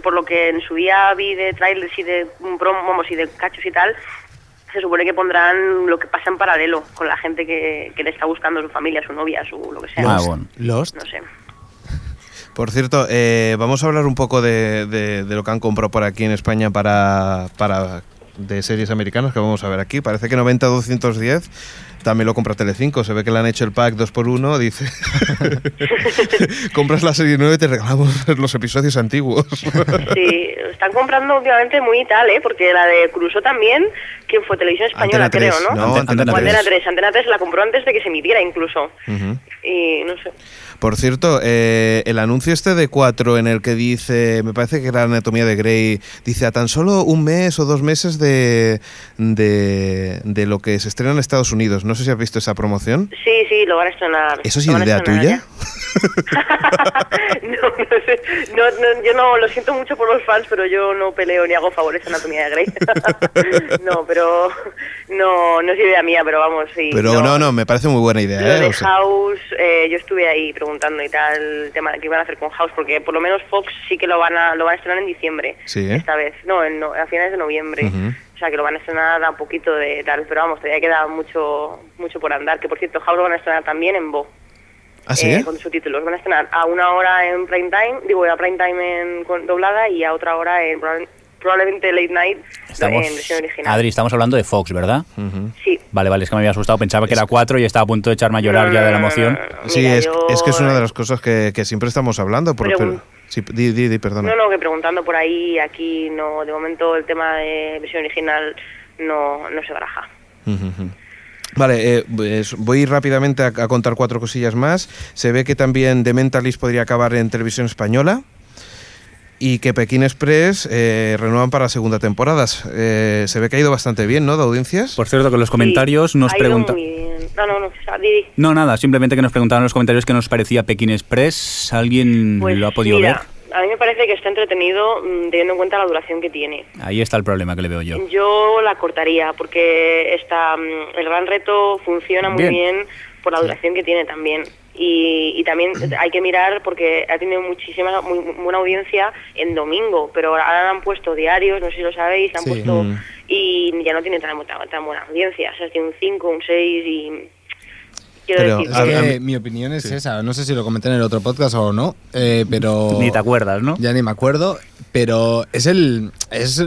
Speaker 5: por lo que en su día vi de trailers y de mm, prom- vamos, y de cachos y tal, se supone que pondrán lo que pasa en paralelo con la gente que, que le está buscando su familia, su novia, su lo que sea.
Speaker 4: Ah, bueno.
Speaker 3: Lost.
Speaker 5: No sé.
Speaker 2: Por cierto, eh, vamos a hablar un poco de, de- de lo que han comprado por aquí en España para, para de series americanas que vamos a ver aquí. Parece que 90-210 también lo compra Telecinco. Se ve que le han hecho el pack 2x1. Dice, [LAUGHS] compras la serie 9 y te regalamos [LAUGHS] los episodios antiguos.
Speaker 5: Sí, están comprando últimamente muy tal, ¿eh? Porque la de Crusoe también, que fue Televisión Española,
Speaker 2: Antena 3,
Speaker 5: creo, ¿no?
Speaker 2: no,
Speaker 4: Ante-
Speaker 2: Antena
Speaker 4: Antena
Speaker 5: O Antena
Speaker 2: 3.
Speaker 5: 3. Antena 3 la compró antes de que se emitiera incluso. Y no sé.
Speaker 2: Por cierto, eh, el anuncio este de 4 en el que dice, me parece que era Anatomía de Grey, dice a tan solo un mes o dos meses de, de, de lo que se estrena en Estados Unidos. No sé si has visto esa promoción.
Speaker 5: Sí, sí, lo van a estrenar.
Speaker 2: ¿Eso es
Speaker 5: Lo
Speaker 2: idea tuya? [LAUGHS]
Speaker 5: no, no sé. No, no, yo no lo siento mucho por los fans, pero yo no peleo ni hago favores a Anatomía de Grey. [LAUGHS] no, pero no, no es idea mía, pero vamos, sí.
Speaker 2: Pero no, no, me parece muy buena
Speaker 5: Lo
Speaker 2: idea.
Speaker 5: de
Speaker 2: ¿eh? O sea,
Speaker 5: House, eh, yo estuve ahí preguntando y tal, el tema de qué iban a hacer con House, porque por lo menos Fox sí que lo van a, lo van a estrenar en diciembre.
Speaker 2: Sí, ¿eh?
Speaker 5: Esta vez, no, en no- a finales de noviembre.
Speaker 2: Ujú.
Speaker 5: O sea, que lo van a estrenar a un poquito de tal, pero vamos, todavía queda mucho mucho por andar. Que por cierto, House lo van a estrenar también en Bo.
Speaker 2: ¿Ah, sí?
Speaker 5: eh, con subtítulos. Van a estrenar a una hora en prime time, digo, a prime time en con- doblada y a otra hora en proba- probablemente late night
Speaker 4: Estamos,
Speaker 5: en versión original.
Speaker 4: Adri, estamos hablando de Fox, ¿verdad?
Speaker 5: Sí.
Speaker 4: Vale, vale, es que me había asustado, pensaba que era cuatro y estaba a punto de echarme a llorar ya de la emoción.
Speaker 2: Sí,
Speaker 5: Mira,
Speaker 2: es,
Speaker 5: yo-
Speaker 2: es que es una de las cosas que, que siempre estamos hablando. Por,
Speaker 5: Pregun-
Speaker 2: pero- sí, di, di, di, perdona.
Speaker 5: No, no, que preguntando por ahí, aquí no, de momento el tema de versión original no, no se baraja.
Speaker 2: Vale, eh, pues voy rápidamente a, a contar cuatro cosillas más. Se ve que también The Mentalist podría acabar en televisión española. y que Pekín Express eh, renuevan para segunda temporada. Eh, se ve que ha ido bastante bien, ¿no? De audiencias.
Speaker 4: Por cierto, que en los comentarios
Speaker 5: Sí,
Speaker 4: nos preguntan...
Speaker 5: muy. No, no, no, o sea, di- di.
Speaker 4: No, nada, simplemente que nos preguntaban en los comentarios qué nos parecía Pekín Express. ¿Alguien
Speaker 5: Pues
Speaker 4: lo ha podido
Speaker 5: mira,
Speaker 4: ver?
Speaker 5: A mí me parece que está entretenido mm, teniendo en cuenta la duración que tiene.
Speaker 4: Ahí está el problema que le veo yo.
Speaker 5: Yo la cortaría porque está, mm, el gran reto funciona muy
Speaker 4: Bien.
Speaker 5: bien, por la duración que tiene también. Y, y también [CLEARS THROAT] hay que mirar porque ha tenido muchísima, muy, muy buena audiencia en domingo, pero ahora han puesto diarios, no sé si lo sabéis, han
Speaker 3: Sí.
Speaker 5: puesto
Speaker 2: Mm.
Speaker 5: Y ya no tiene tan, tan, tan buena audiencia, o sea, tiene un 5, un 6 y... Quiero
Speaker 2: Pero,
Speaker 5: decir,
Speaker 3: Es que mi opinión es esa. No sé si lo comenté en el otro podcast o no, eh, pero.
Speaker 4: Ni te acuerdas, ¿no?
Speaker 3: Ya ni me acuerdo, pero es el. Es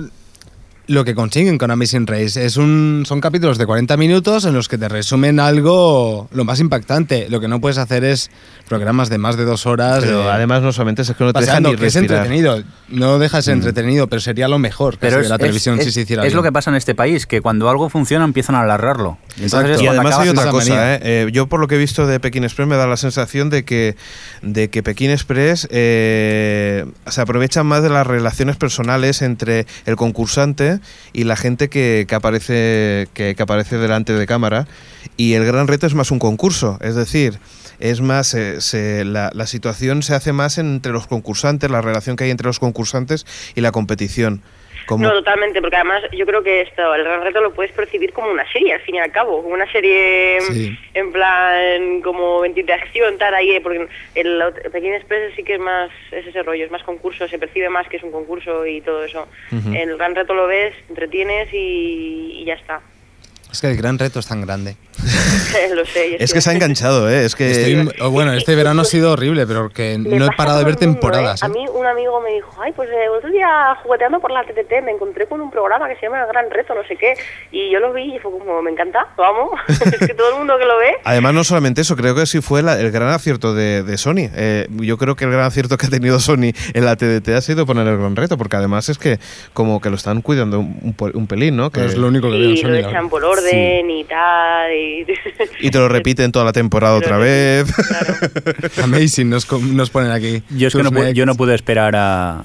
Speaker 3: lo que consiguen con Amazing Race. Es un, son capítulos de 40 minutos en los que te resumen algo lo más impactante. Lo que no puedes hacer es programas de más de dos horas.
Speaker 2: Pero
Speaker 3: de-
Speaker 2: además no solamente es que no te dejan ni
Speaker 3: que es
Speaker 2: respirar.
Speaker 3: entretenido. No deja de ser entretenido, pero sería lo mejor que
Speaker 4: Pero es,
Speaker 3: la televisión
Speaker 4: es-
Speaker 3: si se hiciera
Speaker 4: es lo que
Speaker 3: bien.
Speaker 4: pasa en este país, que cuando algo funciona empiezan a alargarlo. Y entonces
Speaker 2: Y además hay otra cosa. ¿eh? Eh, yo por lo que he visto de Pekín Express me da la sensación de que, de que Pekín Express eh, se aprovecha más de las relaciones personales entre el concursante y la gente que, que aparece, que, que aparece delante de cámara. Y el gran reto es más un concurso, es decir, es más, eh, se- la, la situación se hace más entre los concursantes, la relación que hay entre los concursantes y la competición. Como,
Speaker 5: No, totalmente, porque además yo creo que esto, el gran reto lo puedes percibir como una serie, al fin y al cabo, como una serie
Speaker 3: Sí.
Speaker 5: en plan, como en de acción, tal, ahí, porque el, el Pekín Express sí que es más, es ese rollo, es más concurso, se percibe más que es un concurso y todo eso. El gran reto lo ves, entretienes y, y ya está.
Speaker 3: Es que el gran reto es tan grande. [LAUGHS]
Speaker 5: lo sé.
Speaker 2: es que se ha enganchado, ¿eh? Es que...
Speaker 3: Estoy- bueno, este verano ha sido horrible, pero que no he parado de ver
Speaker 5: el mundo,
Speaker 3: temporadas.
Speaker 5: ¿eh? A
Speaker 3: ¿eh?
Speaker 5: mí un amigo me dijo, ay, pues eh, otro día jugueteando por la TTT me encontré con un programa que se llama El Gran Reto, no sé qué, y yo lo vi y fue como, me encanta, vamos, [LAUGHS] es que todo el mundo que lo ve...
Speaker 2: Además, no solamente eso, creo que sí fue la- el gran acierto de, de Sony. Eh, yo creo que el gran acierto que ha tenido Sony en la TDT ha sido poner el gran reto, porque además es que como que lo están cuidando un, pelín, ¿no? Que,
Speaker 3: Pero es lo único que veo en Sony.
Speaker 5: lo echan por orden y tal. Y, [LAUGHS]
Speaker 2: y te lo repiten toda la temporada otra vez.
Speaker 5: claro. [LAUGHS]
Speaker 3: Amazing, nos, com- nos ponen aquí.
Speaker 4: Yo es que no,
Speaker 3: Sus
Speaker 4: pu-
Speaker 3: next.
Speaker 4: yo no pude esperar a,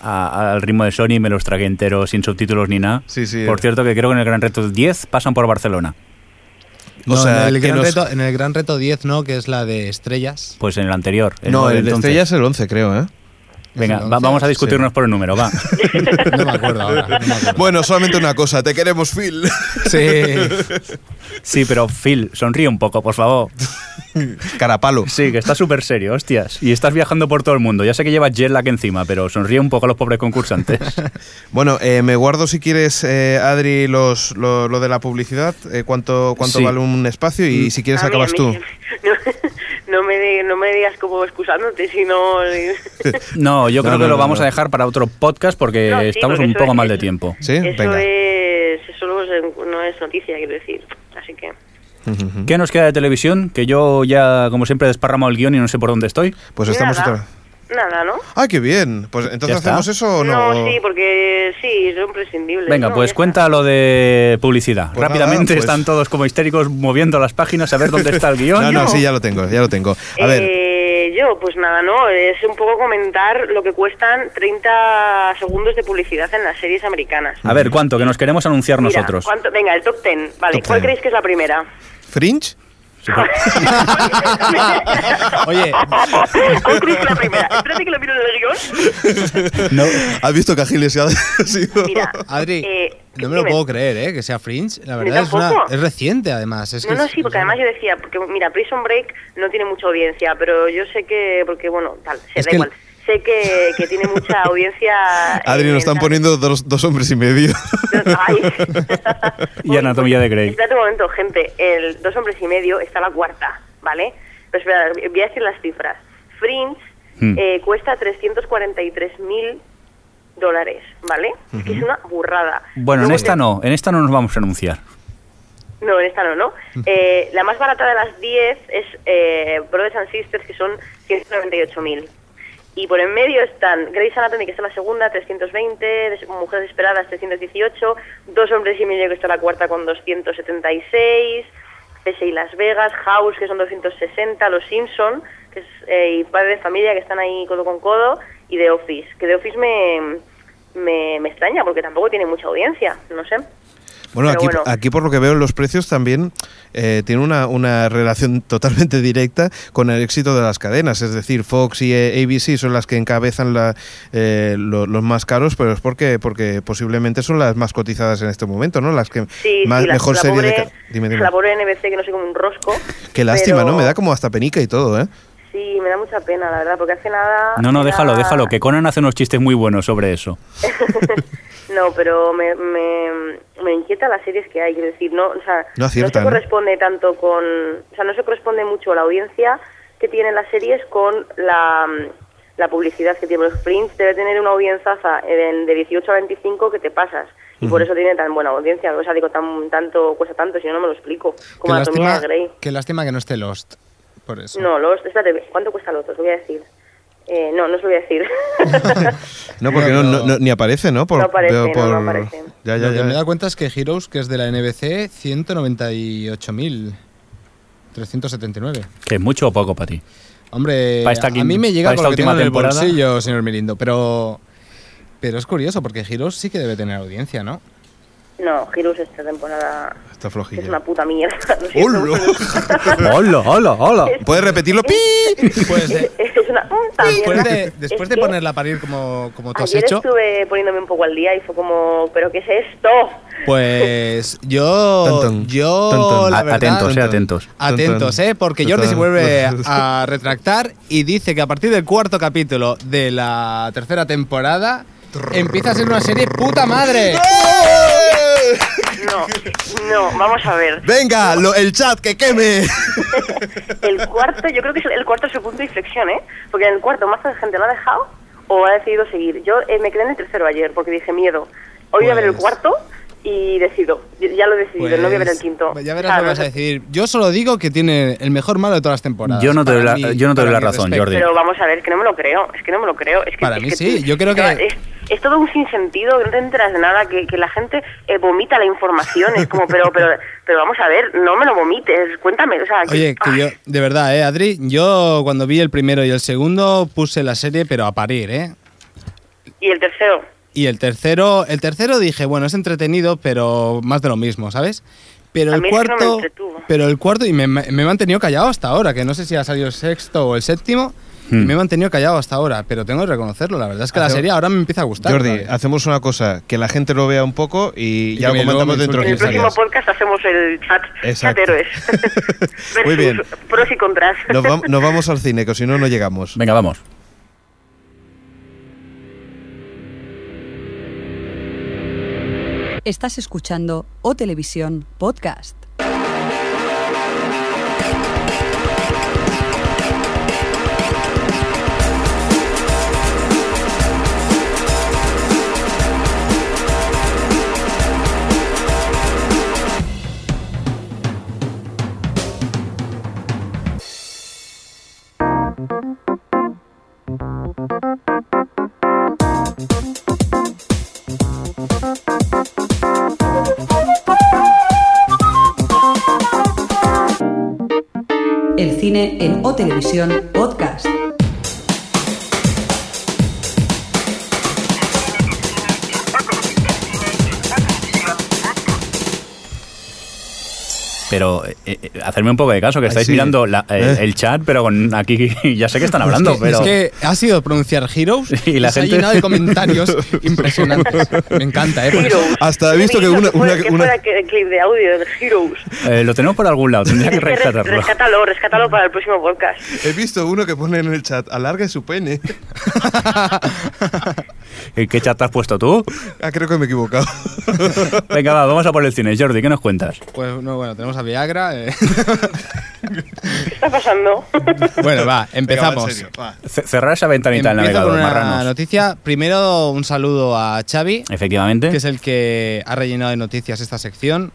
Speaker 4: a- al ritmo de Sony y me los tragué enteros sin subtítulos ni nada.
Speaker 2: Sí, sí.
Speaker 4: Por cierto, que creo que en el Gran Reto 10 pasan por Barcelona.
Speaker 3: No,
Speaker 2: o sea,
Speaker 3: en, el gran
Speaker 2: nos-
Speaker 3: reto, en el gran reto 10 no, que es la de estrellas.
Speaker 4: Pues en el anterior.
Speaker 2: no, el de
Speaker 4: entonces.
Speaker 2: Estrella es el 11, creo, ¿eh?
Speaker 4: Venga,
Speaker 3: ¿Es el
Speaker 4: va-
Speaker 3: 11?
Speaker 4: vamos a discutirnos por el número, va. [LAUGHS]
Speaker 3: No me acuerdo ahora. no me acuerdo.
Speaker 2: Bueno, solamente una cosa, te queremos, Phil.
Speaker 3: Sí. [LAUGHS]
Speaker 4: Sí, pero Phil, sonríe un poco, por favor.
Speaker 2: Carapalo.
Speaker 4: Sí, que está súper serio, hostias. Y estás viajando por todo el mundo. Ya sé que llevas jet lag encima, pero sonríe un poco a los pobres concursantes. [LAUGHS]
Speaker 2: Bueno, eh, me guardo si quieres, eh, Adri, los, lo, lo de la publicidad, eh, cuánto, cuánto
Speaker 4: Sí.
Speaker 2: vale un espacio y si quieres
Speaker 5: A mí- a
Speaker 2: acabas
Speaker 5: mí-
Speaker 2: tú.
Speaker 5: No, no me, di- no me digas como excusándote, sino... [LAUGHS]
Speaker 4: No, yo
Speaker 2: No,
Speaker 4: creo
Speaker 2: no,
Speaker 4: que lo
Speaker 2: no,
Speaker 4: vamos a dejar para otro podcast porque
Speaker 5: No, sí,
Speaker 4: estamos
Speaker 5: porque
Speaker 4: un poco
Speaker 5: es-
Speaker 4: mal de tiempo.
Speaker 2: ¿Sí?
Speaker 5: Eso
Speaker 2: Venga.
Speaker 5: es... Eso no es, no es noticia, quiero decir. Así que...
Speaker 4: ¿Qué nos queda de televisión? Que yo ya, como siempre, he desparramado el guion y no sé por dónde estoy.
Speaker 2: Pues estamos
Speaker 5: nada,
Speaker 2: otra
Speaker 5: Nada, ¿no?
Speaker 2: ¡Ah, qué bien! Pues entonces hacemos eso o no.
Speaker 5: sí, porque sí, es imprescindible.
Speaker 4: Venga,
Speaker 5: ¿no?
Speaker 4: pues cuenta lo de publicidad.
Speaker 2: Pues
Speaker 4: Rápidamente
Speaker 2: nada, pues-
Speaker 4: están todos como histéricos moviendo las páginas a ver dónde está el guion. [LAUGHS]
Speaker 2: No, no, sí, ya lo tengo, ya lo tengo. A ver,
Speaker 5: Eh, yo, pues nada, ¿no? Es un poco comentar lo que cuestan 30 segundos de publicidad en las series americanas.
Speaker 4: A ver, ¿cuánto? Que nos queremos anunciar
Speaker 5: Mira,
Speaker 4: nosotros.
Speaker 5: ¿cuánto? Venga, el top 10. Vale,
Speaker 2: Top
Speaker 5: ¿cuál
Speaker 2: 10.
Speaker 5: creéis que es la primera?
Speaker 2: ¿Fringe? [LAUGHS]
Speaker 3: Oye,
Speaker 5: ¿Cuál creéis que es la primera? Espérate que lo miro en el guion.
Speaker 4: No.
Speaker 2: ¿Has visto que Agiles ya ha sido?
Speaker 5: Mira,
Speaker 3: Adri,
Speaker 5: eh,
Speaker 3: no me lo puedo creer, ¿eh? Que sea Fringe. La verdad es, una, es reciente, además. Es
Speaker 5: No,
Speaker 3: que
Speaker 5: no, sí, porque además yo decía, porque mira, Prison Break no tiene mucha audiencia, pero yo sé que, porque bueno, tal, se
Speaker 3: Es
Speaker 5: da igual. Sé que, que tiene mucha [LAUGHS] audiencia.
Speaker 2: Adri,
Speaker 5: en
Speaker 2: nos están
Speaker 5: la-
Speaker 2: poniendo dos, dos hombres y medio.
Speaker 5: Ay. [LAUGHS]
Speaker 4: Y Anatomía de Grey.
Speaker 5: Espérate un momento, gente. El Dos Hombres y Medio está la cuarta, ¿vale? Pero espera, voy a decir las cifras. Fringe
Speaker 4: Hmm.
Speaker 5: eh, cuesta 343 mil dólares, ¿vale? Es que es una burrada.
Speaker 4: Bueno, en esta
Speaker 5: te-
Speaker 4: no, en esta no nos vamos a anunciar.
Speaker 5: No, en esta no, ¿no? Eh, la más barata de las 10 es eh, Brothers and Sisters, que son 198.000. Y por en medio están Grey's Anatomy, que está la segunda, 320, Des- Mujeres Esperadas, 318, Dos Hombres y Medio, que está la cuarta, con 276, PSI Las Vegas, House, que son 260, Los Simpson, que es, eh, y Padre de Familia, que están ahí codo con codo, y The Office. Que The Office me, me, me extraña porque tampoco tiene mucha audiencia, no sé.
Speaker 2: Bueno, aquí,
Speaker 5: bueno.
Speaker 2: aquí por lo que veo los precios también eh, tiene una, una relación [LAUGHS] totalmente directa con el éxito de las cadenas. Es decir, Fox y eh, ABC son las que encabezan la, eh, lo- los más caros, pero es porque, porque posiblemente son las más cotizadas en este momento, ¿no? Las que
Speaker 5: Sí,
Speaker 2: más,
Speaker 5: sí, la,
Speaker 2: mejor
Speaker 5: la
Speaker 2: serie de...
Speaker 5: pobre,
Speaker 2: ca- Dime, dime.
Speaker 5: la pobre NBC que no sé como un rosco.
Speaker 2: Qué lástima,
Speaker 5: pero-
Speaker 2: ¿no? Me da como hasta penica y todo, ¿eh?
Speaker 5: Sí, me da mucha pena, la verdad, porque hace nada...
Speaker 4: No, no,
Speaker 5: era-
Speaker 4: déjalo, déjalo, que Conan hace unos chistes muy buenos sobre eso. [LAUGHS]
Speaker 5: no, pero me, me, me inquieta las series que hay, quiero decir, no, o sea,
Speaker 2: No aciertan,
Speaker 5: se
Speaker 2: ¿no?
Speaker 5: corresponde tanto con, o sea, no se corresponde mucho la audiencia que tienen las series con la, la publicidad que tienen los prints, debe tener una audienciaza de, de 18 a 25 que te pasas. Y por eso tiene tan buena audiencia, o sea, digo, tan, tanto, cuesta tanto, si no, no me lo explico.
Speaker 3: Qué
Speaker 5: Como
Speaker 3: lástima,
Speaker 5: de Grey.
Speaker 3: qué lástima que no esté Lost. Por eso.
Speaker 5: No, los, espérate, ¿cuánto cuesta el otro? Te voy a decir. Eh, no, no os lo voy a decir. [LAUGHS]
Speaker 2: No, porque no, no- no- ni aparece, ¿no?
Speaker 5: No aparece,
Speaker 2: veo
Speaker 5: no, no aparece.
Speaker 2: Ya, ya,
Speaker 3: Lo que
Speaker 2: ya.
Speaker 3: me da cuenta es que Heroes, que es de la NBC, 198.379.
Speaker 4: Que es mucho o poco para ti.
Speaker 3: Hombre,
Speaker 4: Pa' esta
Speaker 3: a mí me llega
Speaker 4: esta
Speaker 3: lo que tengo
Speaker 4: última
Speaker 3: en el bolsillo, señor Mirindo, pero pero es curioso porque Heroes sí que debe tener audiencia, ¿no?
Speaker 5: No, Girus esta temporada
Speaker 2: Está
Speaker 5: es
Speaker 2: flojilla.
Speaker 5: una puta mierda. [LAUGHS] [LAUGHS]
Speaker 2: ¡Hola!
Speaker 4: ¡Hola, hola, hola!
Speaker 2: ¿Puedes repetirlo? ¡Pi!
Speaker 3: Pues [LAUGHS]
Speaker 5: es una puta
Speaker 3: después
Speaker 5: mierda.
Speaker 3: de, después
Speaker 5: Es
Speaker 3: de ponerla a parir como, como tú has
Speaker 5: Ayer
Speaker 3: hecho,
Speaker 5: estuve poniéndome un poco al día y fue como, ¿pero qué es esto?
Speaker 3: pues yo,
Speaker 2: tun.
Speaker 3: yo
Speaker 2: tun.
Speaker 3: la verdad,
Speaker 4: Atentos, eh, atentos.
Speaker 3: Atentos, ¿eh? Porque Jordi se vuelve a retractar y dice que a partir del cuarto capítulo de la tercera temporada empieza a ser una serie puta madre.
Speaker 5: No, no, vamos a ver.
Speaker 2: Venga, lo- el chat que queme. [LAUGHS]
Speaker 5: El cuarto, yo creo que es el cuarto es su punto de inflexión, ¿eh? Porque en el cuarto más gente lo ha dejado o ha decidido seguir. Yo eh, me quedé en el tercero ayer porque dije miedo. Hoy voy a ver el
Speaker 3: Pues-
Speaker 5: cuarto y decido. Ya lo he decidido, no voy a ver el quinto.
Speaker 3: Pues ya verás lo que vas a decidir. Yo solo digo que tiene el mejor malo de todas las temporadas.
Speaker 4: Yo no te doy la-
Speaker 3: mí-
Speaker 4: yo no te doy la razón,
Speaker 3: respecto.
Speaker 4: Jordi.
Speaker 5: Pero vamos a ver, que no me lo creo, es que no me lo creo. Es que,
Speaker 3: Para
Speaker 5: es
Speaker 3: mí
Speaker 5: que
Speaker 3: sí,
Speaker 5: tú-
Speaker 3: yo creo que-
Speaker 5: Es, es todo un sinsentido, que no te enteras de nada, que, que la gente eh, vomita la información. Es como, pero, pero, pero vamos a ver, no me lo vomites, cuéntame. O sea,
Speaker 3: Oye, que yo, de verdad, ¿eh, Adri? Yo cuando vi el primero y el segundo puse la serie, pero a parir, ¿eh?
Speaker 5: Y el tercero.
Speaker 3: Y el tercero, el tercero dije, bueno, es entretenido, pero más de lo mismo, ¿sabes? Pero el
Speaker 5: no
Speaker 3: cuarto, pero el cuarto y me, me he mantenido callado hasta ahora, que no sé si ha salido el sexto o el séptimo.
Speaker 4: Hmm.
Speaker 3: me he mantenido callado hasta ahora, pero tengo que reconocerlo. La verdad es que la serie ahora me empieza a gustar.
Speaker 2: Jordi, hacemos una cosa, que la gente lo vea un poco y,
Speaker 3: Y
Speaker 2: ya lo comentamos
Speaker 3: me
Speaker 2: dentro de
Speaker 5: En el
Speaker 2: 15
Speaker 5: próximo
Speaker 2: días.
Speaker 5: podcast hacemos el chat, chat héroes. [LAUGHS]
Speaker 2: Muy bien.
Speaker 5: Pros y contras.
Speaker 2: Nos, vam- nos vamos al cine, que si no, no llegamos.
Speaker 4: Venga, vamos.
Speaker 1: Estás escuchando O Televisión Podcast. En O Televisión Podcast.
Speaker 4: Pero eh, eh, hacerme un poco de caso, que
Speaker 2: Ay,
Speaker 4: estáis
Speaker 2: sí.
Speaker 4: mirando la- eh,
Speaker 2: Eh.
Speaker 4: el chat, pero con aquí [LAUGHS] ya sé que están hablando,
Speaker 3: es que,
Speaker 4: pero...
Speaker 3: es que ha sido pronunciar Heroes [LAUGHS]
Speaker 4: Y la gente-
Speaker 3: ha llenado de [LAUGHS] comentarios impresionantes. Me encanta, ¿eh? Porque-
Speaker 5: Heroes.
Speaker 2: Hasta he visto que una- una-
Speaker 5: que
Speaker 2: una-
Speaker 5: fuera que- el clip de audio del Heroes.
Speaker 4: eh, lo tenemos por algún lado, tendría que
Speaker 5: Es que res-
Speaker 4: rescatarlo.
Speaker 5: rescátalo, rescátalo para el próximo podcast.
Speaker 2: He visto uno que pone en el chat, alargue su pene.
Speaker 4: ¿Y ¿Qué chat te has puesto tú?
Speaker 2: ah, creo que me he equivocado. [LAUGHS]
Speaker 4: Venga, va, vamos a por el cine. Jordi, ¿qué nos cuentas?
Speaker 3: Pues no, bueno, tenemos a Viagra. eh.
Speaker 5: ¿Qué está pasando? [LAUGHS]
Speaker 3: bueno, va,
Speaker 2: Venga, va,
Speaker 3: empezamos.
Speaker 2: en serio, va.
Speaker 4: C- cerrar esa ventanita del navegador,
Speaker 3: con una
Speaker 4: marranos.
Speaker 3: noticia. Primero, un saludo a Xavi,
Speaker 4: Efectivamente.
Speaker 3: que es el que ha rellenado de noticias esta sección.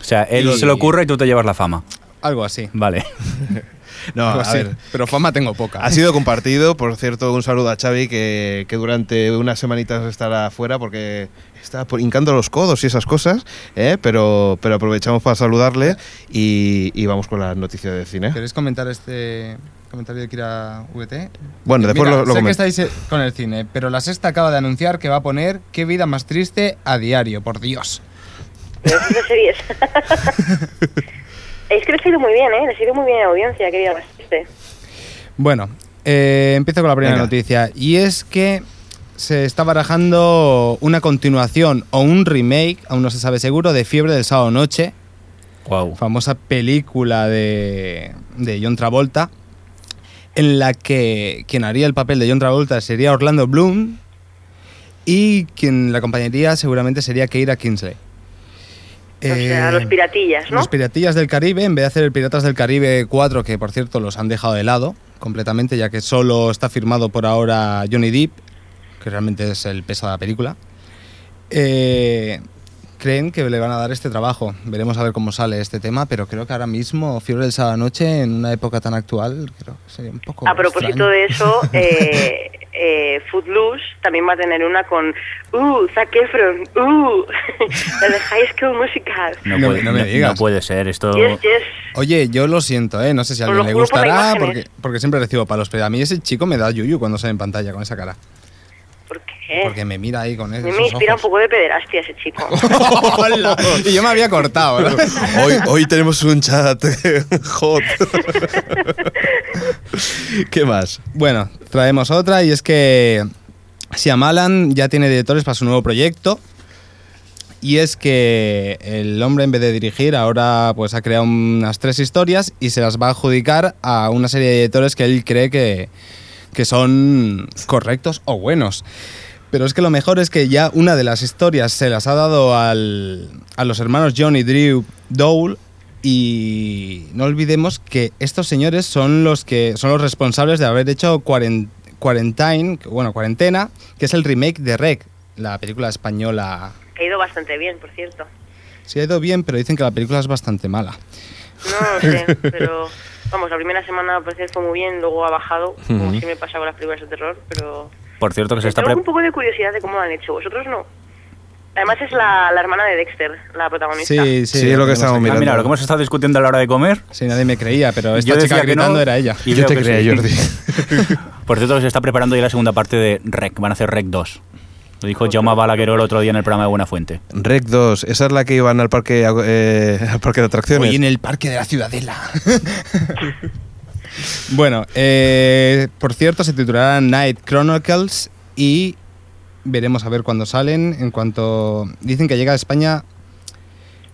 Speaker 4: O sea, él
Speaker 3: Y-
Speaker 4: se le ocurre y tú te llevas la fama.
Speaker 3: Algo así.
Speaker 4: Vale. [LAUGHS]
Speaker 2: No, a
Speaker 3: así.
Speaker 2: ver.
Speaker 3: Pero fama tengo poca.
Speaker 2: Ha sido compartido, por cierto, un saludo a Xavi que, que durante unas semanitas estará fuera porque está hincando los codos y esas cosas, ¿eh? pero, pero aprovechamos para saludarle y, y vamos con la noticia de cine.
Speaker 3: ¿Queréis comentar este comentario de Kira VT.
Speaker 2: Bueno, después
Speaker 3: Mira,
Speaker 2: lo, lo
Speaker 3: sé que estáis eh, con el cine, pero la sexta acaba de anunciar que va a poner Qué vida más triste a diario, por Dios.
Speaker 5: Pero es de series. [LAUGHS] [LAUGHS] es que les ha ido muy bien, ¿eh? Les ha ido muy bien en audiencia, que diga este.
Speaker 3: Bueno, eh, empiezo con la primera
Speaker 2: Venga.
Speaker 3: noticia. Y es que se está barajando una continuación o un remake, aún no se sabe seguro, de Fiebre del Sábado Noche,
Speaker 4: Wow.
Speaker 3: famosa película de, de John Travolta, en la que quien haría el papel de John Travolta sería Orlando Bloom y quien la acompañaría seguramente sería Keira Kingsley.
Speaker 5: O sea,
Speaker 3: Eh,
Speaker 5: los piratillas, ¿no?
Speaker 3: los Piratillas del Caribe, en vez de hacer el Piratas del Caribe 4, que por cierto los han dejado de lado completamente, ya que solo está firmado por ahora Johnny Depp, que realmente es el peso de la película, eh, creen que le van a dar este trabajo. Veremos a ver cómo sale este tema, pero creo que ahora mismo Fiebre del Sábado Noche, en una época tan actual, creo que sería un poco.
Speaker 5: A propósito
Speaker 3: extraño.
Speaker 5: de eso, [LAUGHS] eh, eh, Footloose también va a tener una con Uh, Zac Efron, Uh, [LAUGHS] la de High School Musical.
Speaker 4: No,
Speaker 3: No-
Speaker 4: puede,
Speaker 3: no me digas.
Speaker 4: no puede ser esto.
Speaker 5: Yes, yes.
Speaker 3: Oye, yo lo siento, ¿eh? no sé si a alguien le
Speaker 5: por
Speaker 3: gustará,
Speaker 5: imágenes.
Speaker 3: porque, porque siempre recibo palos, pero a mí ese chico me da yuyu cuando sale en pantalla con esa cara. Porque me mira ahí con
Speaker 5: mí me inspira un poco de pederastia ese chico. [LAUGHS]
Speaker 3: Y yo me había cortado, ¿no? [LAUGHS]
Speaker 2: Hoy, hoy tenemos un chat [LAUGHS] hot. ¿Qué más?
Speaker 3: Bueno, traemos otra y es que Shyamalan ya tiene directores para su nuevo proyecto. Y es que el hombre en vez de dirigir ahora pues ha creado unas tres historias y se las va a adjudicar a una serie de directores que él cree que, que son correctos o buenos. Pero es que lo mejor es que ya una de las historias se las ha dado al- a los hermanos John y Drew Dole y no olvidemos que estos señores son los que son los responsables de haber hecho Quarent- Quarantine, que- bueno, Cuarentena, que es el remake de Rec, la película española.
Speaker 5: Ha ido bastante bien, por cierto.
Speaker 3: Se ha ido bien, pero dicen que la película es bastante mala.
Speaker 5: No sé, [LAUGHS] pero vamos, la primera semana parece que fue muy bien, luego ha bajado, como
Speaker 2: Ujú.
Speaker 5: si me pasaba con las películas de terror, pero
Speaker 4: Por cierto, que se está
Speaker 5: tengo un poco de curiosidad de cómo lo han hecho, vosotros no. Además es la, la hermana de Dexter, la protagonista.
Speaker 3: Sí, sí,
Speaker 2: Sí, es lo que estábamos
Speaker 3: aquí.
Speaker 4: Ah,
Speaker 2: mirando.
Speaker 4: mira, lo que hemos estado discutiendo a la hora de comer.
Speaker 3: Sí, nadie me creía, pero esta
Speaker 4: Yo
Speaker 3: chica gritando
Speaker 4: no,
Speaker 3: era ella.
Speaker 4: y
Speaker 2: Yo te creía,
Speaker 4: sí.
Speaker 2: Jordi. [LAUGHS]
Speaker 4: Por cierto, que se está preparando ya la segunda parte de Rec. Van a hacer Rec 2. Lo dijo Jaume Balagueró el otro día en el programa de Buena Fuente.
Speaker 2: Rec 2, esa es la que iban al parque, eh, al parque de atracciones.
Speaker 3: Hoy en el parque de la Ciudadela. [LAUGHS] bueno, eh, por cierto, se titulará Night Chronicles y veremos a ver cuándo salen. En cuanto. Dicen que llega a España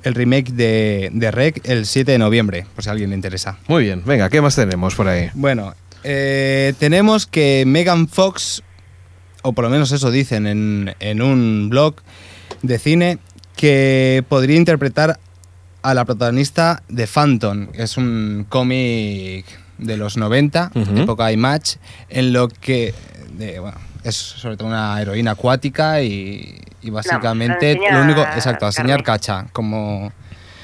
Speaker 3: el remake de, de Rec el 7 de noviembre, por si a alguien le interesa.
Speaker 2: Muy bien, venga, ¿qué más tenemos por ahí?
Speaker 3: Bueno, eh, tenemos que Megan Fox, o por lo menos eso dicen en, en un blog de cine, que podría interpretar a la protagonista de Phantom. Es un cómic de los 90,
Speaker 2: Ujú.
Speaker 3: época IMAX, en lo que de- bueno, es sobre todo una heroína acuática y, y básicamente
Speaker 5: enseña
Speaker 3: lo único, exacto, a enseñar cacha, como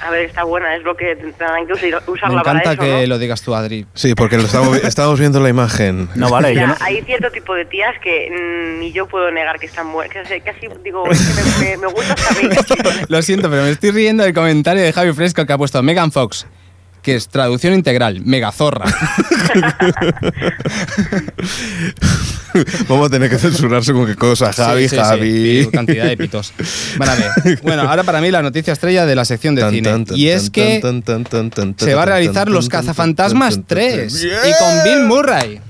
Speaker 5: A ver, está buena, es lo que tendrán que usar-
Speaker 3: me
Speaker 5: usarla para
Speaker 3: encanta
Speaker 5: eso,
Speaker 3: que
Speaker 5: ¿no?
Speaker 3: lo digas tú, Adri.
Speaker 2: Sí, porque lo estamos, estamos viendo la imagen.
Speaker 4: No, vale,
Speaker 5: O
Speaker 4: yo no,
Speaker 5: hay cierto tipo de tías que mm, ni yo puedo negar que están buenas. Casi, casi digo, es que me, me, me gusta mí. [LAUGHS]
Speaker 3: Lo siento, pero me estoy riendo del comentario de Javi Fresco que ha puesto Megan Fox, que es traducción integral, megazorra.
Speaker 2: Vamos a tener que censurar según qué cosa, Javi,
Speaker 3: Sí, sí, sí,
Speaker 2: Javi.
Speaker 3: cantidad de pitos. A ver. Bueno, ahora para mí la noticia estrella de la sección de
Speaker 2: Tan,
Speaker 3: cine.
Speaker 2: tan, tan,
Speaker 3: y es que se va a realizar Los Cazafantasmas
Speaker 2: tan, tan, tan,
Speaker 3: 3
Speaker 2: tan.
Speaker 3: y con Bill Murray.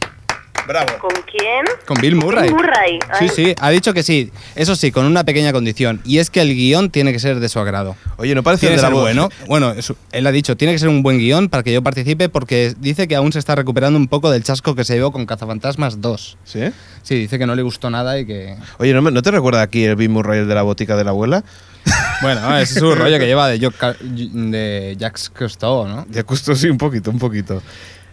Speaker 2: Bravo.
Speaker 5: ¿Con quién?
Speaker 3: Con Bill Murray.
Speaker 5: Murray.
Speaker 3: Sí,
Speaker 5: Ay,
Speaker 3: sí, ha dicho que sí. Eso sí, con una pequeña condición. Y es que el guion tiene que ser de su agrado.
Speaker 2: Oye, ¿no parece
Speaker 3: Tiene
Speaker 2: de
Speaker 3: que
Speaker 2: la
Speaker 3: ser
Speaker 2: voz?
Speaker 3: bueno. Bueno, eso- él ha dicho, tiene que ser un buen guion para que yo participe porque dice que aún se está recuperando un poco del chasco que se llevó con Cazafantasmas 2.
Speaker 2: ¿Sí?
Speaker 3: Sí, dice que no le gustó nada y que...
Speaker 2: Oye, ¿no, me- ¿no te recuerda aquí el Bill Murray el de la botica de la abuela? [LAUGHS]
Speaker 3: Bueno, ese es su rollo que [LAUGHS] lleva de, Jock Car- de Jacques Cousteau, ¿no?
Speaker 2: Ya justo sí, un poquito, un poquito.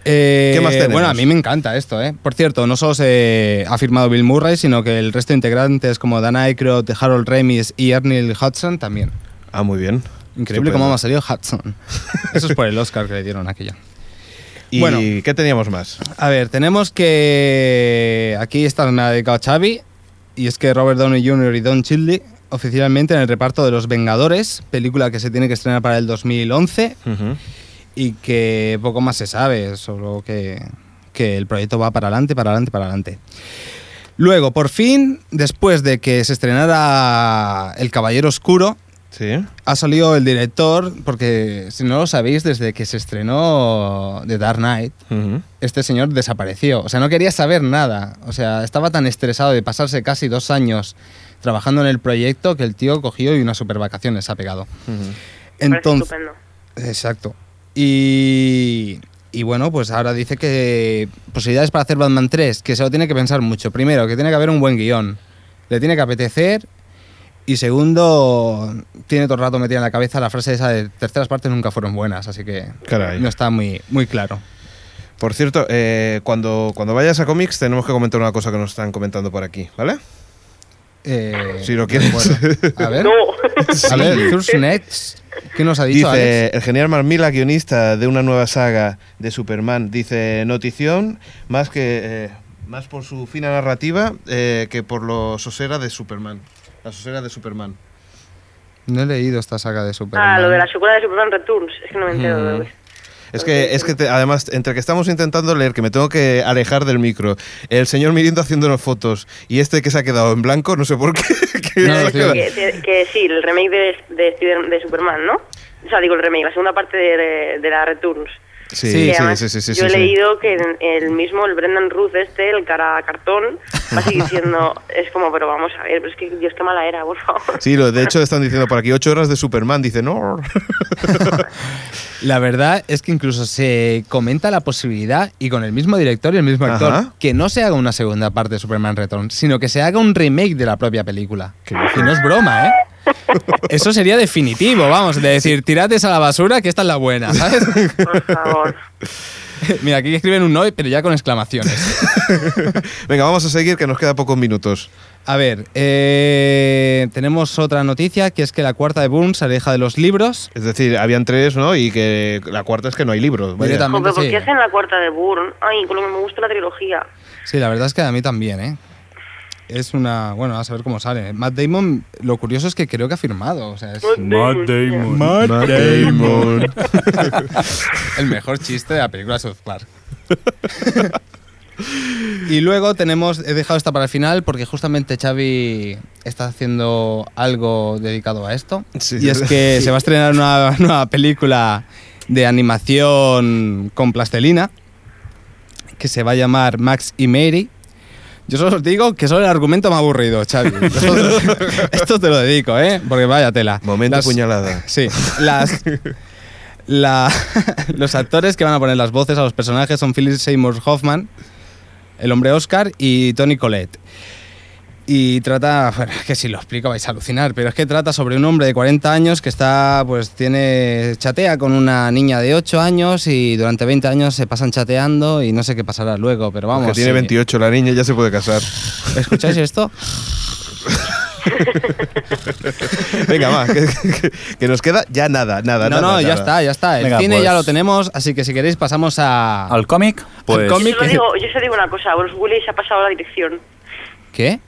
Speaker 3: Eh,
Speaker 2: ¿Qué más tenemos?
Speaker 3: Bueno, a mí me encanta esto, ¿eh? Por cierto, no solo se ha firmado Bill Murray, sino que el resto de integrantes como Dan Aykroyd, Harold Ramis y Ernie Hudson también.
Speaker 2: Ah, muy bien.
Speaker 3: Increíble
Speaker 2: Estupendo.
Speaker 3: cómo ha salido Hudson. [LAUGHS] Eso es por el Oscar que le dieron aquella.
Speaker 2: ¿Y
Speaker 3: Bueno.
Speaker 2: qué teníamos más?
Speaker 3: A ver, tenemos que. Aquí esta me ha dedicado Xavi. Y es que Robert Downey Jr. y Don Childy oficialmente en el reparto de Los Vengadores, película que se tiene que estrenar para el 2011
Speaker 2: Ujú.
Speaker 3: Y que poco más se sabe, solo que, que el proyecto va para adelante, para adelante, para adelante. Luego, por fin, después de que se estrenara El Caballero Oscuro,
Speaker 2: Sí.
Speaker 3: ha salido el director, porque si no lo sabéis, desde que se estrenó The Dark Knight, este señor desapareció. O sea, no quería saber nada. O sea, estaba tan estresado de pasarse casi dos años trabajando en el proyecto que el tío cogió y unas super vacaciones ha pegado.
Speaker 5: Parece
Speaker 3: Entonces,
Speaker 5: estupendo.
Speaker 3: exacto. Y, y bueno, pues ahora dice que posibilidades para hacer Batman 3, que se lo tiene que pensar mucho. Primero, que tiene que haber un buen guion. Le tiene que apetecer. Y segundo, tiene todo el rato metida en la cabeza la frase esa de terceras partes nunca fueron buenas, así que
Speaker 2: Caray.
Speaker 3: no está muy, muy claro.
Speaker 2: Por cierto, eh, cuando, cuando vayas a cómics tenemos que comentar una cosa que nos están comentando por aquí, ¿vale?
Speaker 3: Eh,
Speaker 2: Si lo quieres.
Speaker 3: bueno, a ver, [LAUGHS]
Speaker 5: No.
Speaker 3: a ver, ¿qué nos ha dicho
Speaker 2: Dice
Speaker 3: Alex?
Speaker 2: el genial Marmila, guionista de una nueva saga de Superman, dice notición más que eh, más por su fina narrativa eh, que por lo sosera de Superman. La sosera de Superman.
Speaker 3: No he leído esta saga de Superman.
Speaker 5: Ah, lo de la secuela de Superman Returns. Es que no me entero.
Speaker 2: Mm. Es que, es que te- además, entre que estamos intentando leer, que me tengo que alejar del micro, el señor Mirindo haciéndonos fotos y este que se ha quedado en blanco, no sé por qué. [LAUGHS] que
Speaker 3: No, sí.
Speaker 2: quedado-
Speaker 5: Que, que- que sí, el remake de, de, Superman, ¿no? O sea, digo el remake, la segunda parte de, de- de la Returns.
Speaker 2: Sí,
Speaker 3: Sí,
Speaker 2: sí,
Speaker 5: Que
Speaker 2: sí,
Speaker 5: además
Speaker 2: sí, sí, sí,
Speaker 5: yo he
Speaker 2: sí.
Speaker 5: leído que el mismo, el Brendan Ruth este, el cara cartón, va a seguir [LAUGHS] diciendo, es como, pero vamos a ver, pero es que Dios, qué mala era, por favor.
Speaker 2: Sí, lo, de hecho están diciendo por aquí, ocho horas de Superman, dice, no.
Speaker 3: La verdad es que incluso se comenta la posibilidad, y con el mismo director y el mismo actor,
Speaker 2: Ajá.
Speaker 3: que no se haga una segunda parte de Superman Returns, sino que se haga un remake de la propia película.
Speaker 2: Qué
Speaker 3: Y no es broma, ¿eh? Eso sería definitivo, vamos, de decir, tirad a la basura que esta es la buena, ¿sabes?
Speaker 5: Por favor. [LAUGHS]
Speaker 3: Mira, aquí escriben un no, pero ya con exclamaciones. [LAUGHS]
Speaker 2: Venga, vamos a seguir, que nos queda pocos minutos.
Speaker 3: A ver, eh, tenemos otra noticia, que es que la cuarta de Bourne se aleja de los libros.
Speaker 2: Es decir, habían tres, ¿no? Y que la cuarta es que no hay libros. vaya.
Speaker 3: Directamente.
Speaker 5: Joder, ¿por
Speaker 3: sí.
Speaker 5: qué hacen la cuarta de Bourne? Ay, con lo que me gusta la trilogía.
Speaker 3: Sí, la verdad es que a mí también, ¿eh? Es una... Bueno, a saber cómo sale. Matt Damon, lo curioso es que creo que ha firmado. O sea, es
Speaker 4: Matt Damon.
Speaker 2: Matt Damon. [LAUGHS]
Speaker 3: el mejor chiste de la película South Park. [LAUGHS] y luego tenemos... He dejado esta para el final porque justamente Xavi está haciendo algo dedicado a esto.
Speaker 2: Sí.
Speaker 3: Y es que se va a estrenar una [LAUGHS] nueva película de animación con plastelina que se va a llamar Max y Mary. Yo solo os digo que solo el argumento me ha aburrido, Xavi. [LAUGHS] Esto, te lo dedico, ¿eh? Porque vaya tela.
Speaker 2: Momento
Speaker 3: Las-
Speaker 2: puñalada. [LAUGHS]
Speaker 3: Sí, las, la- [LAUGHS] los actores que van a poner las voces a los personajes son Philip Seymour Hoffman, el hombre Oscar y Tony Collette. Y trata, bueno, es que si lo explico vais a alucinar, pero es que trata sobre un hombre de 40 años que está, pues tiene, chatea con una niña de 8 años y durante 20 años se pasan chateando y no sé qué pasará luego, pero vamos.
Speaker 2: que tiene
Speaker 3: sí.
Speaker 2: 28 la niña, ya se puede casar.
Speaker 3: ¿Escucháis esto? [LAUGHS]
Speaker 2: Venga, va, que, que- que nos queda ya nada, nada,
Speaker 3: no,
Speaker 2: nada.
Speaker 3: no, ya
Speaker 2: nada.
Speaker 3: está, ya está. El
Speaker 4: Venga,
Speaker 3: cine
Speaker 4: pues-
Speaker 3: ya lo tenemos, así que si queréis pasamos a...
Speaker 4: ¿Al cómic? Pues
Speaker 3: cómic.
Speaker 5: Yo solo, digo, yo solo digo una cosa, Bruce Willis se ha pasado a la dirección.
Speaker 3: ¿Qué?